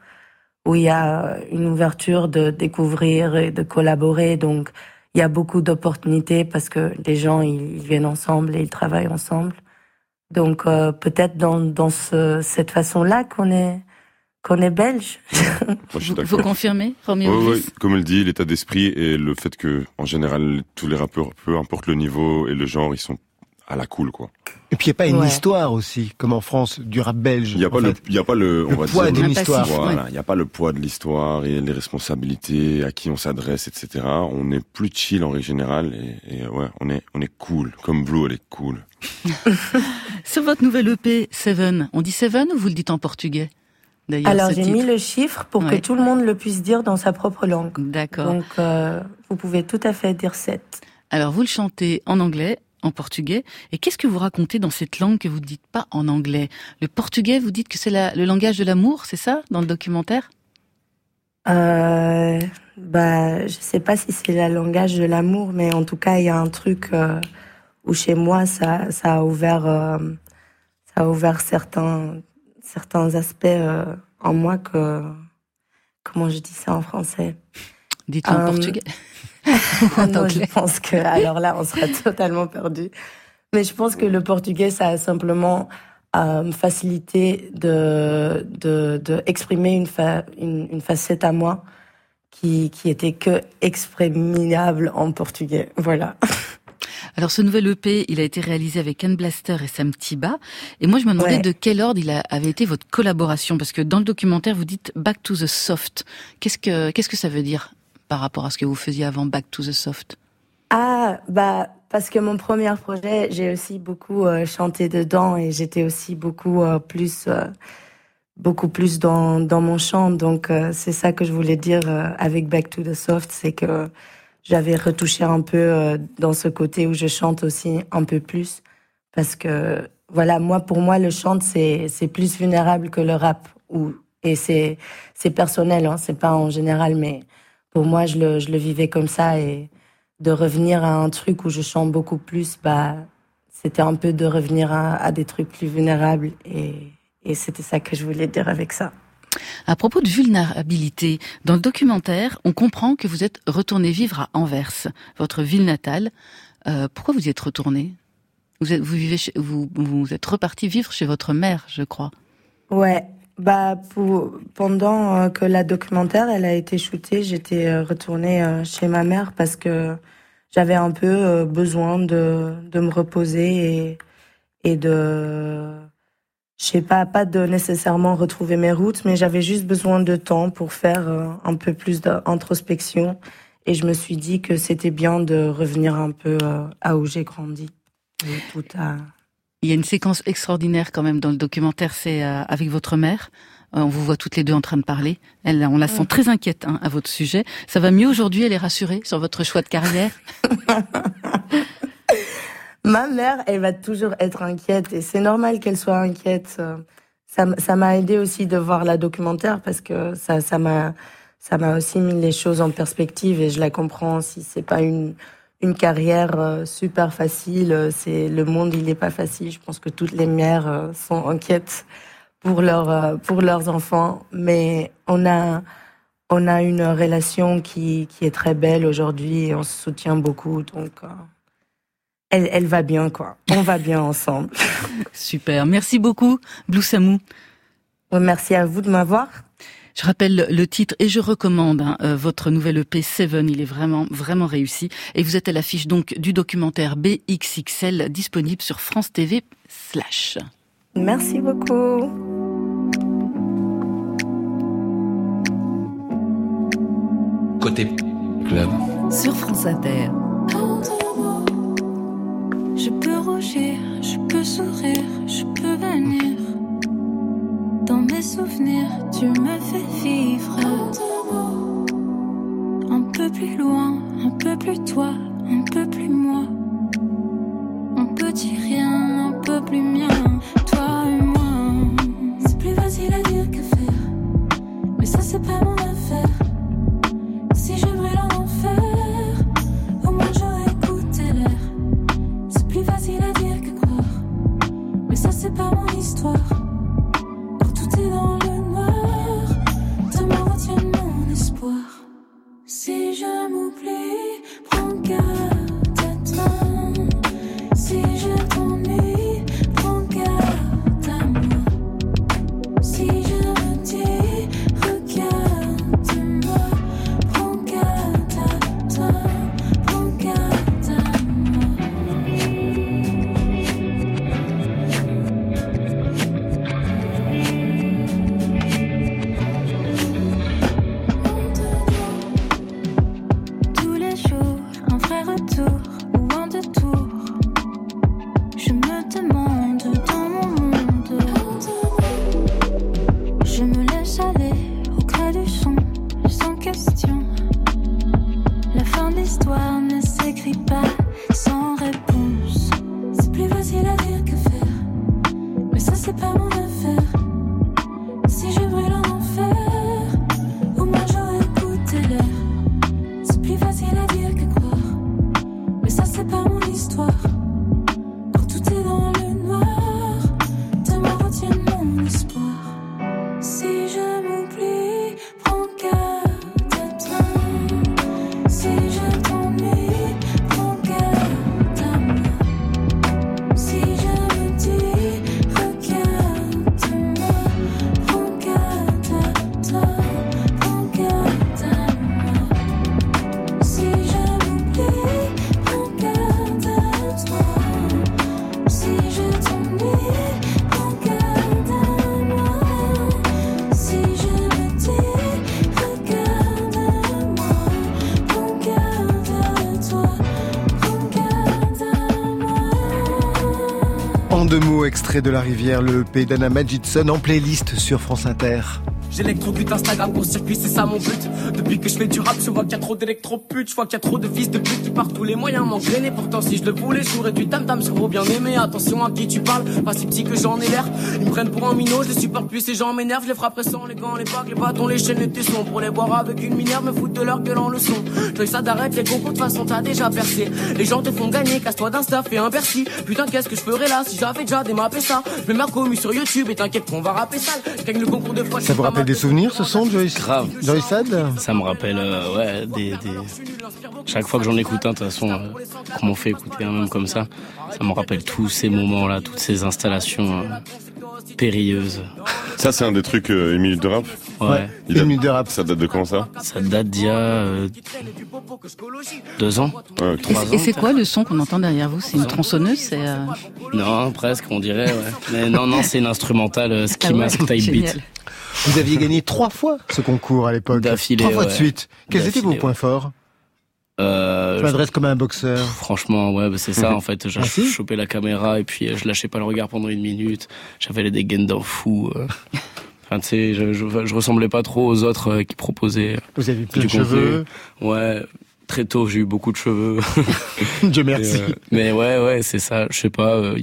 S18: où il y a euh, une ouverture de découvrir et de collaborer. Donc, il y a beaucoup d'opportunités parce que les gens, ils, viennent ensemble et ils travaillent ensemble. Donc, euh, peut-être dans, dans ce, cette façon-là qu'on est, qu'on est belge.
S5: Moi, je suis
S4: Vous confirmez, Roméo
S5: Ouais, ouais, comme elle dit, l'état d'esprit et le fait que, en général, tous les rappeurs, peu importe le niveau et le genre, ils sont à la cool, quoi.
S3: Et puis il n'y a pas une
S5: Ouais.
S3: histoire aussi, comme en France, du rap belge.
S5: Il n'y a, pas le- y a pas le, on
S3: Le
S5: va
S3: poids d'une histoire.
S5: Voilà,
S3: Ouais.
S5: il n'y a pas le poids de l'histoire et les responsabilités, à qui on s'adresse, etc. On est plus chill en règle générale et, et ouais, on est, on est cool. Comme Blue, elle est cool.
S4: Sur votre nouvelle EP, Seven, on dit Seven ou vous le dites en portugais?
S18: Alors, j'ai mis le chiffre pour
S4: Ouais.
S18: que tout le monde le puisse dire dans sa propre langue.
S4: D'accord.
S18: Donc, euh, vous pouvez tout à fait dire 7.
S4: Alors vous le chantez en anglais, en portugais. Et qu'est-ce que vous racontez dans cette langue que vous ne dites pas en anglais? Le portugais, vous dites que c'est la- le langage de l'amour, c'est ça, dans le documentaire?
S18: Euh, bah, je sais pas si c'est le langage de l'amour, mais en tout cas, il y a un truc euh, où chez moi, ça, ça a ouvert, euh, ça a ouvert certains, certains aspects euh, en moi que, comment je dis ça en français?
S4: Dites-le en portugais.
S18: non, je pense que, alors là, on sera totalement perdu. Mais je pense que le portugais, ça a simplement euh, facilité de, de, de exprimer une, fa une, une, facette à moi qui, qui était que exprimable en portugais. Voilà.
S4: Alors ce nouvel EP, il a été réalisé avec Anne Blaster et Sam Tiba. Et moi je me demandais ouais. de quel ordre il a, avait été votre collaboration, parce que dans le documentaire vous dites Back to the Soft. Qu'est-ce que qu'est-ce que ça veut dire par rapport à ce que vous faisiez avant Back to the Soft?
S18: Ah bah parce que mon premier projet, j'ai aussi beaucoup euh, chanté dedans et j'étais aussi beaucoup euh, plus euh, beaucoup plus dans dans mon chant. Donc c'est ça que je voulais dire avec Back to the Soft, c'est que j'avais retouché un peu dans ce côté où je chante aussi un peu plus. Parce que voilà, moi pour moi le chant c'est plus vulnérable que le rap ou et c'est c'est personnel hein, c'est pas en général mais pour moi je le je le vivais comme ça. Et de revenir à un truc où je chante beaucoup plus, bah, c'était un peu de revenir à, à, des trucs plus vulnérables. Et, et c'était ça que je voulais dire avec ça.
S4: À propos de vulnérabilité, dans le documentaire, on comprend que vous êtes retourné vivre à Anvers, votre ville natale. Euh, pourquoi vous y êtes retourné? Vous, êtes, vous, vivez chez, vous, vous êtes reparti vivre chez votre mère, je crois.
S18: Ouais, bah pour, pendant que la documentaire elle a été shootée, j'étais retournée chez ma mère parce que j'avais un peu besoin de de me reposer et et de je sais pas pas de nécessairement retrouver mes routes, mais j'avais juste besoin de temps pour faire un peu plus d'introspection et je me suis dit que c'était bien de revenir un peu à où j'ai grandi. Et tout à
S4: il y a une séquence extraordinaire quand même dans le documentaire, c'est euh, avec votre mère. Euh, on vous voit toutes les deux en train de parler. Elle, on la sent très inquiète hein, à votre sujet. Ça va mieux aujourd'hui? Elle est rassurée sur votre choix de carrière?
S18: Ma mère, elle va toujours être inquiète et c'est normal qu'elle soit inquiète. Ça, ça m'a aidé aussi de voir la documentaire parce que ça, ça m'a, ça m'a aussi mis les choses en perspective et je la comprends. Si c'est pas une une carrière super facile. C'est le monde, il n'est pas facile. Je pense que toutes les mères sont inquiètes pour leurs pour leurs enfants, mais on a on a une relation qui qui est très belle aujourd'hui et on se soutient beaucoup. Donc elle elle va bien quoi. On va bien ensemble.
S4: Super. Merci beaucoup, Blue Samou.
S18: Merci à vous de m'avoir.
S4: Je rappelle le titre et je recommande hein, euh, votre nouvel EP Seven. Il est vraiment, vraiment réussi. Et vous êtes à l'affiche donc du documentaire BXXL disponible sur France TV slash.
S18: Merci beaucoup.
S6: Côté club. Sur France Inter.
S19: Je peux rougir, je peux sourire, je peux venir. Dans mes souvenirs, tu me fais vivre. Un peu plus loin, un peu plus toi, un peu plus moi. Un petit rien, un peu plus mien, toi et moi. C'est plus facile à dire que faire, mais ça c'est pas mon histoire. De
S3: La Rivière, le EP d'Anna Magidson en playlist sur France Inter.
S9: J'électrocute Instagram pour circuit, c'est ça mon but. Depuis que je fais du rap, je vois qu'il y a trop d'électroputes, je vois qu'il y a trop de fils de pute qui partent tous les moyens m'engrainer. Pourtant, si je le voulais, j'aurais du tam tam sur vos bien aimés. Attention à qui tu parles, pas si petit que j'en ai l'air. Ils me prennent pour un minot, je les supporte plus, ces gens m'énervent, je les frapperai sans les gants, les bagues, les bâtons, les chaînes, les tessons. Pour les boire avec une minerve, me foutre de leur gueule en leçon. Je ça d'arrête les concours, de façon t'as déjà percé. Les gens te font gagner, casse-toi d'insta, fais un Bercy. Putain, qu'est-ce que je ferais là si j'avais déjà démappé ça? Je mets ma commu sur YouTube et t'inquiète qu'on va rapper sale. Je le concours de fois,
S3: Ça vous rappelle des souvenirs ce son, Joyce?
S10: Grave.
S3: Joyce Sad?
S10: Ça me rappelle, euh, ouais, des. Chaque fois que j'en écoute un, de toute façon, euh, m'en fait écouter un même comme ça, ça me rappelle tous ces moments-là, toutes ces installations
S5: Ça, c'est un des trucs, euh, une minute de rap
S10: Ouais.
S5: Il
S3: Une minute de rap.
S5: Ça date de quand ça
S10: Ça date d'il y a euh, deux ans.
S5: Ouais,
S4: Et
S10: trois
S4: c'est- Et
S10: ans.
S4: c'est quoi le son qu'on entend derrière vous C'est une tronçonneuse C'est euh,
S10: Non, presque, on dirait, ouais. Mais non, non, c'est une instrumentale euh, ski
S4: Ah ouais,
S10: mask type beat.
S3: Vous aviez gagné trois fois ce concours à l'époque.
S10: D'affilée,
S3: Trois fois de suite. Quels étaient vos points
S10: ouais.
S3: forts
S10: Euh,
S3: Je m'adresse comme un boxeur.
S10: Franchement, ouais, bah, c'est ça, en fait. J'ai
S3: Ah, si
S10: chopé la caméra et puis euh, je lâchais pas le regard pendant une minute. J'avais les dégaines d'un fou. euh. Enfin, tu sais, je, je, je ressemblais pas trop aux autres euh, qui proposaient.
S3: Vous avez plein
S10: du
S3: de cheveux.
S10: Ouais. Très tôt, j'ai eu beaucoup de cheveux.
S3: Dieu merci.
S10: Mais ouais, ouais, c'est ça. Je sais pas.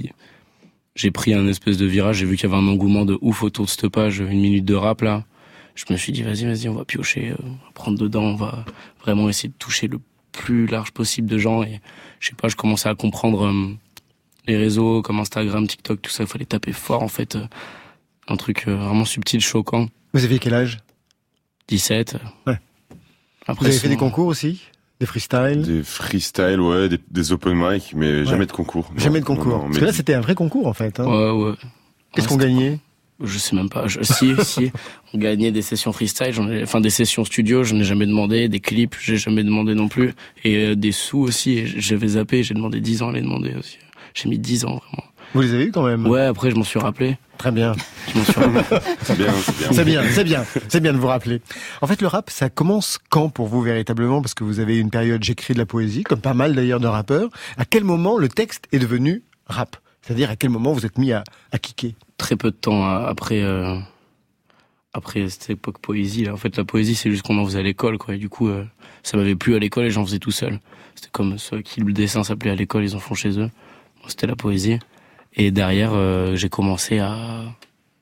S10: j'ai pris un espèce de virage. J'ai vu qu'il y avait un engouement de ouf autour de cette page, une minute de rap là. Je me suis dit, vas-y, vas-y, on va piocher, on va prendre dedans, on va vraiment essayer de toucher le plus large possible de gens. Et je sais pas, je commençais à comprendre euh, les réseaux comme Instagram, TikTok, tout ça. Il fallait taper fort en fait. euh, un truc euh, vraiment subtil, choquant.
S3: Vous aviez quel âge?
S10: 17.
S3: Ouais.
S10: Après,
S3: Vous avez fait des concours aussi? Des freestyles?
S5: Des freestyle, ouais, des, des open mic, mais jamais de concours.
S3: Jamais de concours.
S5: non, non,
S3: Parce
S5: mais
S3: que là, c'était un vrai concours en fait. hein.
S10: Ouais, ouais.
S3: Qu'est-ce
S10: Ouais,
S3: qu'on gagnait?
S10: Je sais même pas. Je, si, si. On gagnait des sessions freestyle, j'en ai, enfin des sessions studio, je n'ai jamais demandé. Des clips, j'ai jamais demandé non plus. Et euh, des sous aussi. J'avais zappé, j'ai demandé 10 ans à les demander aussi. J'ai mis 10 ans vraiment.
S3: Vous les avez eu quand même?
S10: Ouais, après je m'en suis rappelé.
S3: Très bien.
S10: Je m'en suis rappelé.
S5: c'est bien, c'est bien.
S3: C'est bien, c'est bien, c'est bien de vous rappeler. En fait, le rap, ça commence quand pour vous véritablement? Parce que vous avez une période, j'écris de la poésie, comme pas mal d'ailleurs de rappeurs. À quel moment le texte est devenu rap? C'est-à-dire à quel moment vous êtes mis à, à kicker?
S10: Très peu de temps euh, après. euh, après cette époque poésie là. En fait, la poésie c'est juste qu'on en faisait à l'école quoi. Et du coup, euh, ça m'avait plu à l'école et j'en faisais tout seul. C'était comme ceux qui le dessin s'appelait à l'école, ils en font chez eux. Moi, C'était la poésie. Et derrière, euh, j'ai commencé à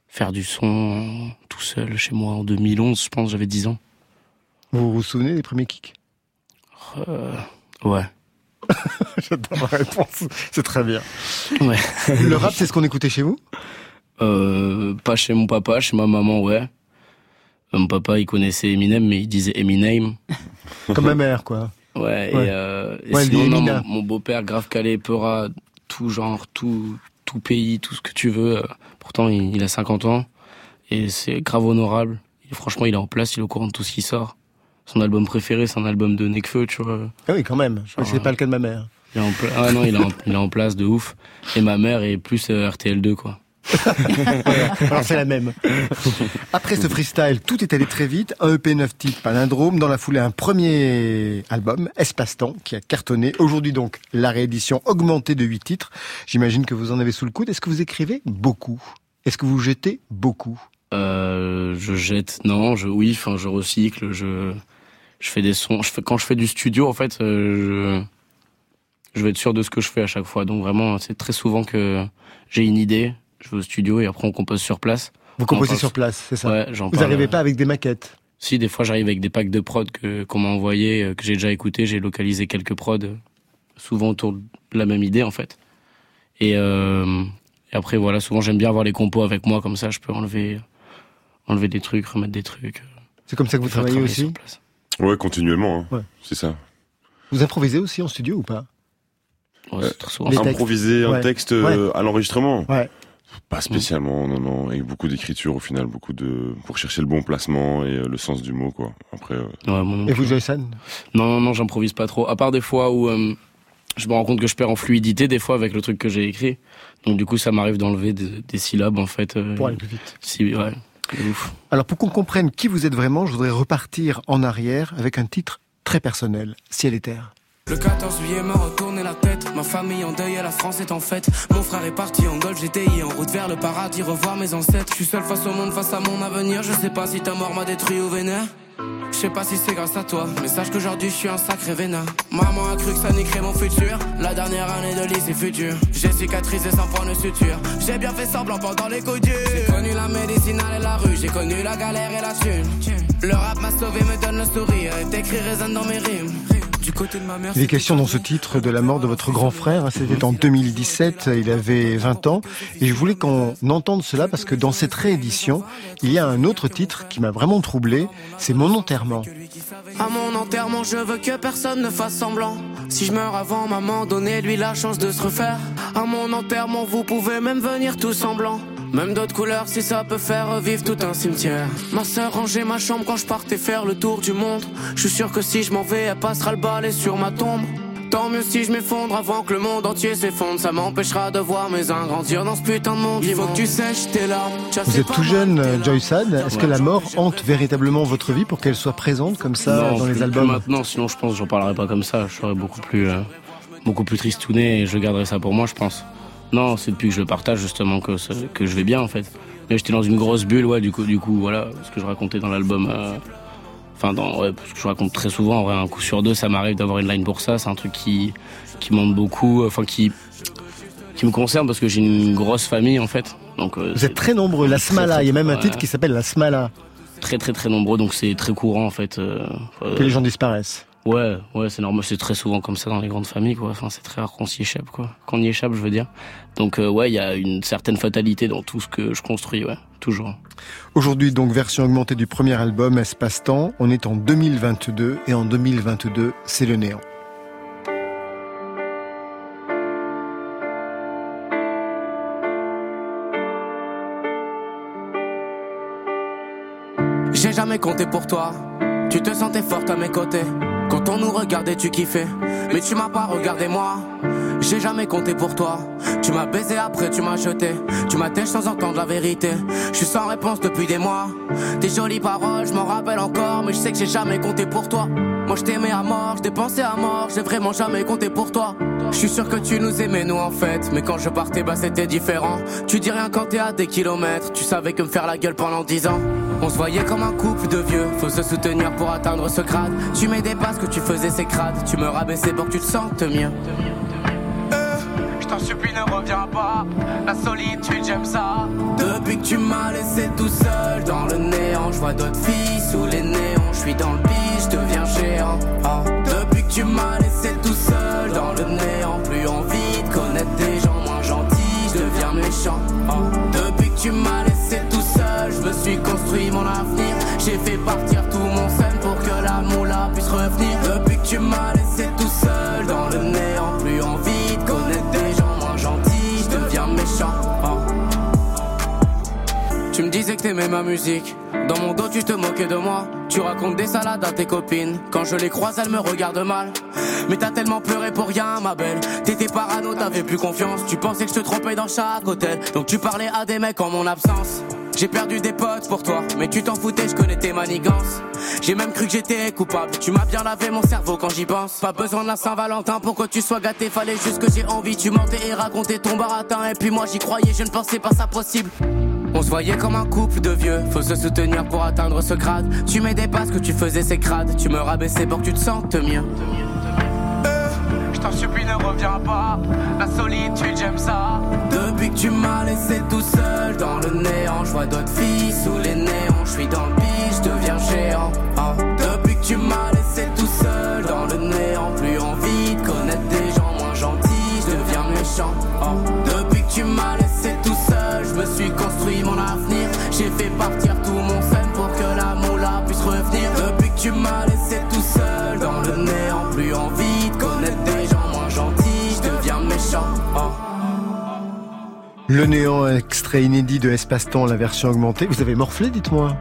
S10: faire du son tout seul chez moi en 2011, je pense, j'avais 10 ans.
S3: Vous vous souvenez des premiers kicks?
S10: Euh, ouais.
S3: J'adore la réponse, c'est très bien.
S10: Ouais.
S3: Le rap, c'est ce qu'on écoutait chez vous?
S10: Euh, pas chez mon papa, chez ma maman, ouais. Mon papa, il connaissait Eminem, mais il disait Eminem.
S3: Comme ma mère, quoi.
S10: Ouais,
S3: Ouais.
S10: et, euh, et
S3: Ouais,
S10: sinon, non, mon, mon beau-père, grave calé, peura, tout genre, tout, tout pays, tout ce que tu veux. Euh, Pourtant, il, il a 50 ans et c'est grave honorable. Et franchement, il est en place, il est au courant de tout ce qui sort. Son album préféré, c'est un album de Nekfeu, tu vois.
S3: Ah oui, quand même.
S10: Genre,
S3: c'est pas le cas de ma mère.
S10: Il est en pla- Ah non, il est, en, il est en place de ouf. Et ma mère est plus euh, RTL2, quoi.
S3: Alors c'est la même. Après ce freestyle, tout est allé très vite. Un EP 9 titres, palindrome. Dans la foulée, un premier album, Espace-temps, qui a cartonné. Aujourd'hui donc, la réédition augmentée de 8 titres. J'imagine que vous en avez sous le coude. Est-ce que vous écrivez beaucoup? Est-ce que vous jetez beaucoup?
S10: Euh, je jette, non, je, oui, enfin, je recycle, je, je fais des sons. Je fais, quand je fais du studio, en fait, euh, je, je vais être sûr de ce que je fais à chaque fois. Donc vraiment, c'est très souvent que j'ai une idée, je vais au studio et après on compose sur place.
S3: Vous
S10: On
S3: composez
S10: parle-
S3: sur place, c'est ça
S10: Ouais,
S3: Vous
S10: parle.
S3: n'arrivez pas avec des maquettes
S10: Si, des fois j'arrive avec des packs de prod que qu'on m'a envoyé, euh, que j'ai déjà écouté, j'ai localisé quelques prods, euh, souvent autour de la même idée en fait. Et, euh, et après voilà, souvent j'aime bien avoir les compos avec moi comme ça, je peux enlever, enlever des trucs, remettre des trucs.
S3: C'est comme ça que vous travaillez aussi
S10: sur place.
S5: Ouais, continuellement. hein.
S3: Ouais.
S5: C'est ça.
S3: Vous improvisez aussi en studio ou pas
S10: Ouais, souvent.
S5: Improviser un
S3: Ouais.
S5: texte euh, à l'enregistrement
S3: Ouais.
S5: Pas spécialement, non, non. Avec beaucoup d'écriture au final, beaucoup de pour chercher le bon placement et euh, le sens du mot, quoi. Après, euh,
S10: Ouais, moi non
S3: Et vous. Joysan
S10: Non, non, non, j'improvise pas trop. À part des fois où euh, je me rends compte que je perds en fluidité des fois avec le truc que j'ai écrit. Donc du coup, ça m'arrive d'enlever des, des syllabes en fait. euh,
S3: Pour aller plus vite.
S10: Si, ouais. ouf.
S3: Alors pour qu'on comprenne qui vous êtes vraiment, je voudrais repartir en arrière avec un titre très personnel, Ciel et Terre.
S9: Le 14 juillet m'a retourné la tête. Ma famille en deuil et la France est en fête. Mon frère est parti en golf, GTI en route vers le paradis, revoir mes ancêtres. Je suis seul face au monde, face à mon avenir. Je sais pas si ta mort m'a détruit ou vénère. Je sais pas si c'est grâce à toi, mais sache qu'aujourd'hui je suis un sacré vénin. Maman a cru que ça niquerait mon futur. La dernière année de lycée futur. J'ai cicatrisé sans point de suture. J'ai bien fait semblant pendant les coups J'ai connu la médicinale et la rue. J'ai connu la galère et la thune. Le rap m'a sauvé, me donne le sourire. T'écris résonne dans mes rimes.
S3: Il est question dans ce titre de la mort de votre grand frère. C'était en 2017, il avait 20 ans. Et je voulais qu'on entende cela parce que dans cette réédition, il y a un autre titre qui m'a vraiment troublé. C'est Mon enterrement.
S9: À mon enterrement, je veux que personne ne fasse semblant. Si je meurs avant maman, donnez-lui la chance de se refaire. À mon enterrement, vous pouvez même venir tout semblant. Même d'autres couleurs si ça peut faire revivre tout un cimetière. Ma sœur rangeait ma chambre quand je partais faire le tour du monde. Je suis sûr que si je m'en vais, elle passera le balai sur ma tombe. Tant mieux si je m'effondre avant que le monde entier s'effondre. Ça m'empêchera de voir mes uns grandir dans ce putain de monde. Il faut que tu sèches tes larmes.
S3: Vous êtes tout jeune, Joy Sad. Est-ce que la mort hante véritablement votre vie pour qu'elle soit présente comme ça dans les albums
S10: Maintenant, sinon je pense que j'en parlerai pas comme ça. Je serais beaucoup plus, euh, beaucoup plus tristouné et je garderai ça pour moi, je pense. Non, c'est depuis que je le partage justement que, que je vais bien en fait. Mais j'étais dans une grosse bulle, ouais, du coup, du coup, voilà, ce que je racontais dans l'album. Euh, enfin, dans, ouais, ce que je raconte très souvent, en vrai, un coup sur deux, ça m'arrive d'avoir une line pour ça. C'est un truc qui, qui monte beaucoup, enfin, qui, qui me concerne parce que j'ai une grosse famille en fait. Donc,
S3: euh, Vous êtes très nombreux, la Smala, il y a même un titre qui s'appelle la Smala.
S10: Très, très, très nombreux, donc c'est très courant en fait. Euh,
S3: que les gens disparaissent.
S10: Ouais, ouais, c'est normal, c'est très souvent comme ça dans les grandes familles, quoi. Enfin, c'est très rare qu'on s'y échappe, quoi. Qu'on y échappe, je veux dire. Donc, euh, ouais, il y a une certaine fatalité dans tout ce que je construis, ouais, toujours.
S3: Aujourd'hui, donc, version augmentée du premier album, Espace-Temps. On est en 2022, et en 2022, c'est le néant.
S9: J'ai jamais compté pour toi. Tu te sentais forte à mes côtés. Quand nous regardait, tu kiffais. Mais tu m'as pas regardé moi. J'ai jamais compté pour toi. Tu m'as baisé après, tu m'as jeté. Tu m'as sans entendre la vérité. Je suis sans réponse depuis des mois. Tes jolies paroles, je m'en rappelle encore. Mais je sais que j'ai jamais compté pour toi. Moi je t'aimais à mort, je dépensais à mort. J'ai vraiment jamais compté pour toi. Je suis sûr que tu nous aimais, nous en fait. Mais quand je partais, bah c'était différent. Tu dis rien quand t'es à des kilomètres. Tu savais que me faire la gueule pendant dix ans. On se voyait comme un couple de vieux. Faut se soutenir pour atteindre ce grade. Tu m'aidais pas ce que tu faisais, c'est crade. Tu me rabaissais pour que tu te sentes mieux. Euh, je t'en supplie, ne reviens pas. La solitude, j'aime ça. Depuis que tu m'as laissé tout seul dans le néant, je vois d'autres filles sous les néons. Je suis dans le biche, je deviens géant. Ah. Depuis que tu m'as laissé tout seul dans le néant, plus envie de connaître des gens moins gentils, je deviens méchant. Ah. Depuis que tu m'as laissé tout je me suis construit mon avenir. J'ai fait partir tout mon sein pour que la moula puisse revenir. Depuis que tu m'as laissé tout seul dans le néant, plus envie de connaître des gens moins gentils, je deviens méchant. Ah. Tu me disais que t'aimais ma musique. Dans mon dos, tu te moquais de moi. Tu racontes des salades à tes copines. Quand je les croise, elles me regardent mal. Mais t'as tellement pleuré pour rien, ma belle. T'étais parano, t'avais plus confiance. Tu pensais que je te trompais dans chaque hôtel. Donc tu parlais à des mecs en mon absence. J'ai perdu des potes pour toi, mais tu t'en foutais, je connais tes manigances. J'ai même cru que j'étais coupable. Tu m'as bien lavé mon cerveau quand j'y pense. Pas besoin de la Saint-Valentin pour que tu sois gâté. Fallait juste que j'ai envie. Tu mentais et racontais ton baratin. Et puis moi j'y croyais, je ne pensais pas ça possible. On se voyait comme un couple de vieux, faut se soutenir pour atteindre ce grade. Tu m'aidais pas, ce que tu faisais c'est crade. Tu me rabaissais pour que tu te sentes mieux. Euh, je t'en supplie, ne reviens pas. La solitude, j'aime ça. Tu m'as laissé tout seul dans le néant, je vois d'autres filles sous les néons. Je suis dans le biche, je deviens géant. Ah. Depuis que tu m'as Le néant,
S3: extrait inédit de Espace-Temps, la version augmentée. Vous avez morflé, dites-moi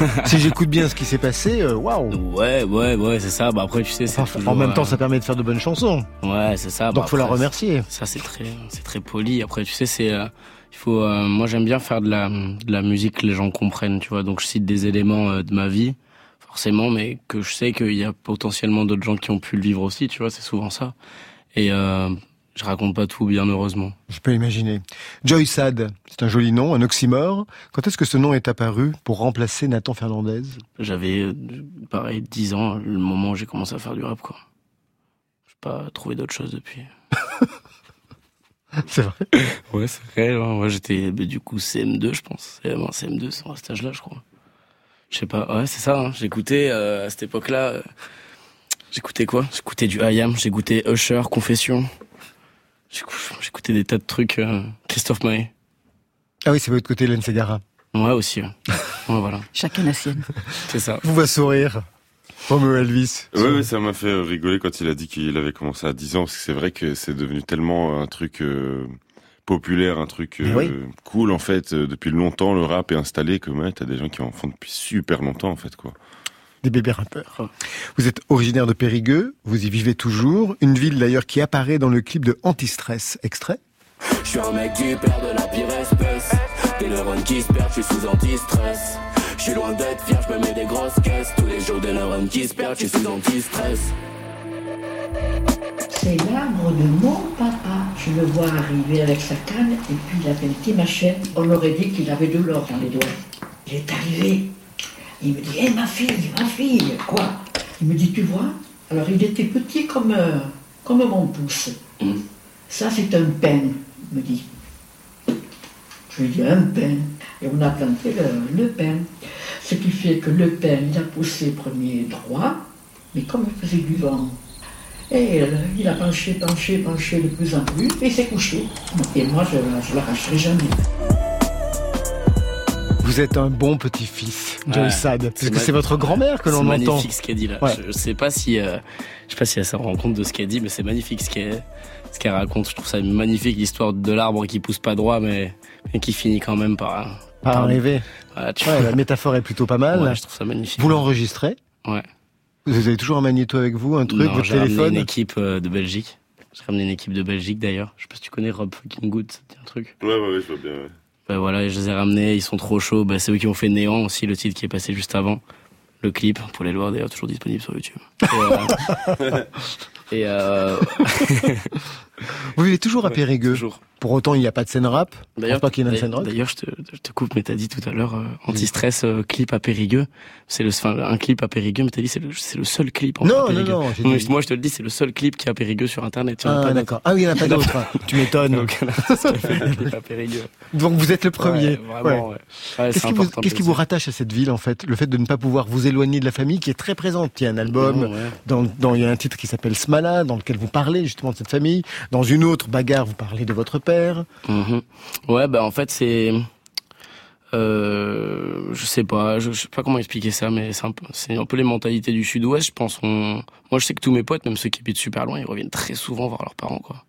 S3: si j'écoute bien ce qui s'est passé, euh, waouh
S10: Ouais, ouais, ouais, c'est ça. Bah après, tu sais, c'est
S3: En même temps, ça permet de faire de bonnes chansons.
S10: Ouais, c'est ça.
S3: Donc,
S10: bah,
S3: faut la remercier.
S10: Ça, c'est très, c'est très poli. Après, tu sais, c'est, euh, il faut. euh, moi, j'aime bien faire de la, de la musique que les gens comprennent, tu vois. Donc, je cite des éléments euh, de ma vie. forcément, mais que je sais qu'il y a potentiellement d'autres gens qui ont pu le vivre aussi, tu vois, c'est souvent ça. Et euh, je raconte pas tout, bien heureusement.
S3: Je peux imaginer. Joy Sad, c'est un joli nom, un oxymore. Quand est-ce que ce nom est apparu pour remplacer Nathan Fernandez?
S10: J'avais, euh, pareil, 10 ans, le moment où j'ai commencé à faire du rap, quoi. J'ai pas trouvé d'autre chose depuis.
S3: c'est vrai?
S10: Ouais, c'est vrai. Moi, j'étais bah, du coup CM2, je pense. CM1, CM2, c'est à cet âge-là, je crois. Je sais pas. Ouais, c'est ça. Hein. J'écoutais euh, à cette époque-là. Euh, j'écoutais quoi? J'écoutais du IAM, j'écoutais Usher, Confession. J'écoutais des tas de trucs. Euh, Christophe Maé.
S3: Ah oui, c'est votre côté, Hélène Segara.
S10: Ouais, aussi. Ouais. voilà.
S4: Chacun la sienne.
S10: C'est ça.
S3: Vous va sourire. Romeo Elvis.
S5: Oui, ça m'a fait rigoler quand il a dit qu'il avait commencé à 10 ans, parce que c'est vrai que c'est devenu tellement un truc euh, populaire, un truc euh, cool en fait. depuis longtemps, le rap est installé que ouais, t'as des gens qui en font depuis super longtemps en fait, quoi
S3: des bébés rappeurs. Vous êtes originaire de Périgueux, vous y vivez toujours, une ville d'ailleurs qui apparaît dans le clip de Antistress. Extrait
S9: Je suis un mec qui perd de la pire espèce, des neurones qui se perdent, je suis sous antistress. Je suis loin d'être fier, je me mets des grosses caisses, tous les jours des neurones qui se perdent, je suis sous antistress.
S20: C'est l'arbre de mon papa. Je le vois arriver avec sa canne et puis il avait une petite machine. On aurait dit qu'il avait de l'or dans les doigts. Il est arrivé, il me dit, hé ma fille, ma fille, quoi Il me dit, tu vois Alors il était petit comme, euh, comme mon pouce. Mm. Ça c'est un pen, il me dit. Je lui dis, un pen. Et on a planté le, le pen. Ce qui fait que le pen, il a poussé premier droit, mais comme il faisait du vent, et il a penché, penché, penché de plus en plus, et il s'est couché. Et moi, je ne l'arracherai jamais.
S3: Vous êtes un bon petit-fils, Joey Sad. Parce que c'est votre grand-mère que l'on entend.
S10: C'est magnifique ce qu'elle dit là. Je, sais pas si, euh, je sais pas si elle s'en rend compte de ce qu'elle dit, mais c'est magnifique ce qu'elle, ce qu'elle raconte. Je trouve ça magnifique l'histoire de l'arbre qui pousse pas droit, mais, qui finit quand même par.
S3: Par, arriver. la métaphore est plutôt pas mal.
S10: je trouve ça magnifique.
S3: Vous l'enregistrez
S10: Ouais.
S3: Vous avez toujours un magnéto avec vous, un truc, votre téléphone
S10: une équipe euh, de Belgique. J'ai ramené une équipe de Belgique d'ailleurs. Je sais pas si tu connais Rob Fucking Good, un truc.
S5: Ouais, ouais, ouais, je vois bien. Ouais.
S10: Bah voilà, je les ai ramenés, ils sont trop chauds. Bah, c'est eux qui ont fait Néant aussi, le titre qui est passé juste avant. Le clip, pour les voir d'ailleurs, toujours disponible sur YouTube. euh
S3: Vous vivez toujours à Périgueux Toujours. Pour autant, il n'y a pas de scène rap.
S10: D'ailleurs,
S3: pas qu'il y ait
S10: une
S3: scène
S10: D'ailleurs, je te, je te coupe, mais t'as dit tout à l'heure, euh, anti-stress euh, clip à Périgueux. C'est le, enfin, un clip à Périgueux, mais t'as dit c'est le, c'est le seul clip. En
S3: non, non, non,
S10: Moi, je te le dis, c'est le seul clip qui a Périgueux sur Internet.
S3: Ah, d'accord. Ah oui, il n'y en a pas d'autre. tu m'étonnes. Donc, Donc, vous êtes le premier.
S10: Ouais, vraiment, ouais.
S3: Qu'est-ce qui, vous, qu'est-ce qui vous rattache à cette ville, en fait? Le fait de ne pas pouvoir vous éloigner de la famille, qui est très présente. Il y a un album, dans, dans, il y a un titre qui s'appelle Dans lequel vous parlez justement de cette famille. Dans une autre bagarre, vous parlez de votre père.
S10: Mhm. Ouais, bah en fait c'est, euh, je sais pas, je, sais pas comment expliquer ça, mais c'est un peu, c'est un peu les mentalités du Sud-Ouest. Je pense. On... Moi, je sais que tous mes potes, même ceux qui habitent super loin, ils reviennent très souvent voir leurs parents, quoi.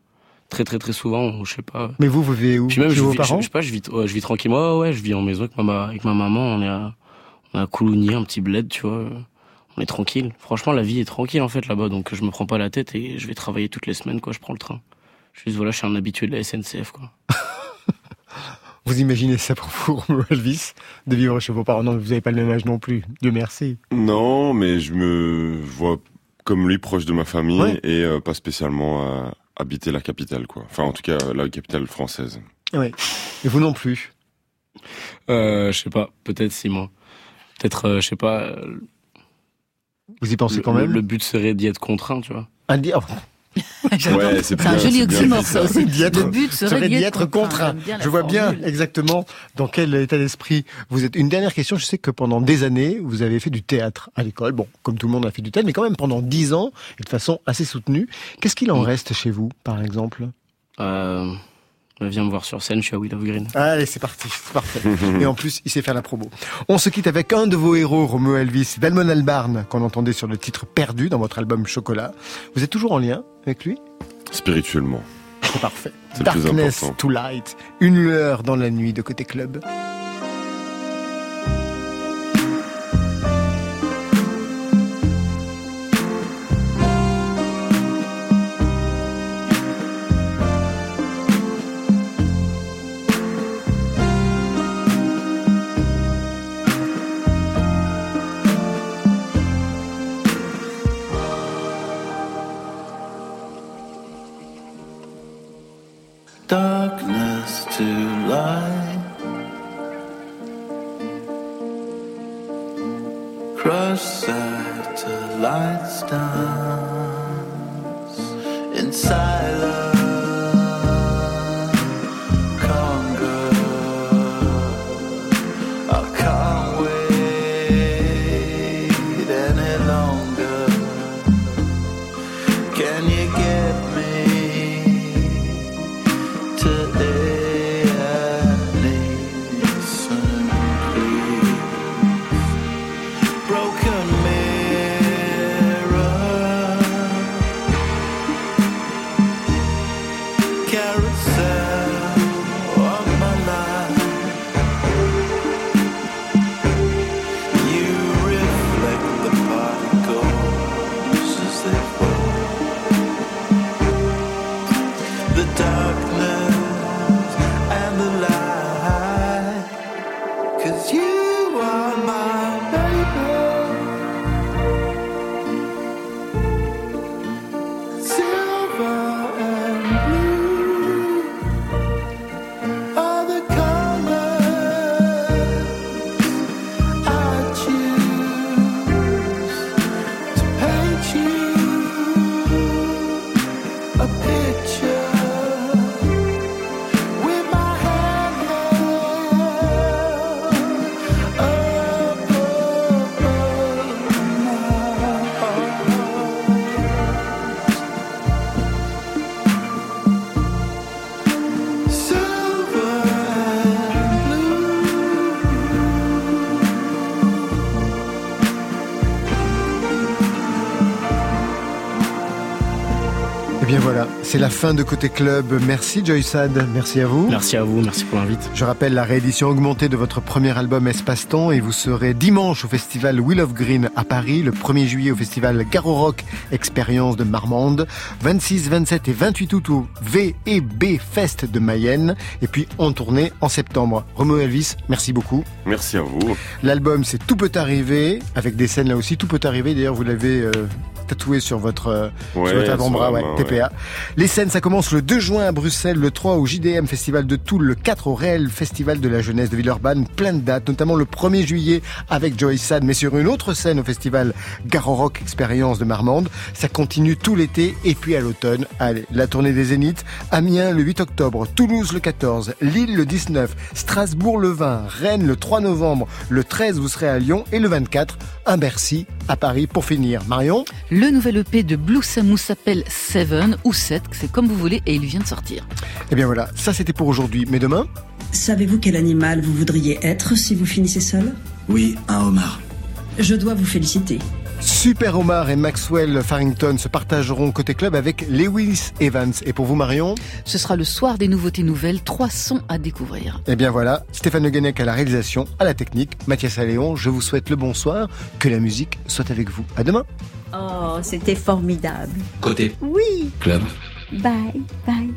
S10: Très très très souvent, je sais pas.
S3: Mais vous, vous vivez où?
S10: Puis même,
S3: Chez
S10: je,
S3: vos
S10: vis,
S3: parents?
S10: je, sais pas, je vis, je vis tranquillement. Ouais, je vis en maison avec ma, avec ma maman. On est à, on est à un petit bled, tu vois. On est tranquille. Franchement, la vie est tranquille en fait là-bas, donc je me prends pas la tête et je vais travailler toutes les semaines, quoi. Je prends le train. Je suis voilà, je suis un habitué de la SNCF, quoi.
S3: Vous imaginez ça pour vous, Elvis, de vivre chez vos parents Non, vous n'avez pas le même âge non plus. Dieu merci.
S5: Non, mais je me vois comme lui proche de ma famille et euh, pas spécialement à habiter la capitale, quoi. Enfin, en tout cas, la capitale française.
S3: Oui. Et vous non plus
S10: euh, Je sais pas. Peut-être six mois. Peut-être, euh, je sais pas.
S3: Vous y pensez quand même
S10: Le but serait d'y être contraint, tu vois.
S3: Ah, dire
S5: c'est
S4: un joli oxymore, ça aussi.
S3: Le but serait d'y être contraint. Je vois bien exactement dans quel état d'esprit vous êtes. Une dernière question. Je sais que pendant des années, vous avez fait du théâtre à l'école. Bon, comme tout le monde a fait du théâtre, mais quand même pendant dix ans et de façon assez soutenue. Qu'est-ce qu'il en reste chez vous, par exemple?
S10: Euh, Viens me voir sur scène, je suis à Willow Green.
S3: Allez, c'est parti, c'est parfait. Et en plus, il sait faire la promo. On se quitte avec un de vos héros, Romeo Elvis, Dalmon Albarn, qu'on entendait sur le titre Perdu dans votre album Chocolat. Vous êtes toujours en lien avec lui?
S5: Spirituellement.
S3: C'est parfait. Darkness to Light, une lueur dans la nuit de côté club.
S1: Crush satellites dance in silence.
S3: C'est la fin de Côté Club. Merci Joy Sad, merci à vous.
S10: Merci à vous, merci pour l'invite.
S3: Je rappelle la réédition augmentée de votre premier album Espace-Temps et vous serez dimanche au festival Will of Green à Paris, le 1er juillet au festival Garo Rock Expérience de Marmande, 26, 27 et 28 août au V et B Fest de Mayenne et puis en tournée en septembre. Romo Elvis, merci beaucoup.
S5: Merci à vous.
S3: L'album c'est Tout peut arriver avec des scènes là aussi. Tout peut arriver d'ailleurs vous l'avez euh, tatoué sur votre, euh, avant-bras, ouais, TPA. Les scènes, ça commence le 2 juin à Bruxelles, le 3 au JDM Festival de Toul, le 4 au Réel Festival de la Jeunesse de Villeurbanne. Plein de dates, notamment le 1er juillet avec Joyce Sad, mais sur une autre scène au Festival Garo Rock Expérience de Marmande. Ça continue tout l'été et puis à l'automne. Allez, la tournée des Zéniths. Amiens le 8 octobre, Toulouse le 14, Lille le 19, Strasbourg le 20, Rennes le 3 novembre, le 13 vous serez à Lyon et le 24 à Bercy, à Paris pour finir. Marion
S4: Le nouvel EP de Blue Samu s'appelle Seven ou 7, c'est comme vous voulez, et il vient de sortir.
S3: Eh bien voilà, ça c'était pour aujourd'hui. Mais demain
S21: Savez-vous quel animal vous voudriez être si vous finissez seul?
S22: Oui, un homard.
S21: Je dois vous féliciter.
S3: Super Omar et Maxwell Farrington se partageront côté club avec Lewis Evans. Et pour vous, Marion
S4: Ce sera le soir des nouveautés nouvelles, trois sons à découvrir.
S3: Eh bien voilà, Stéphane Le à la réalisation, à la technique, Mathias Alléon, je vous souhaite le bonsoir, que la musique soit avec vous. À demain
S17: Oh, c'était formidable.
S6: Côté
S17: Oui
S6: Club.
S17: Bye, bye.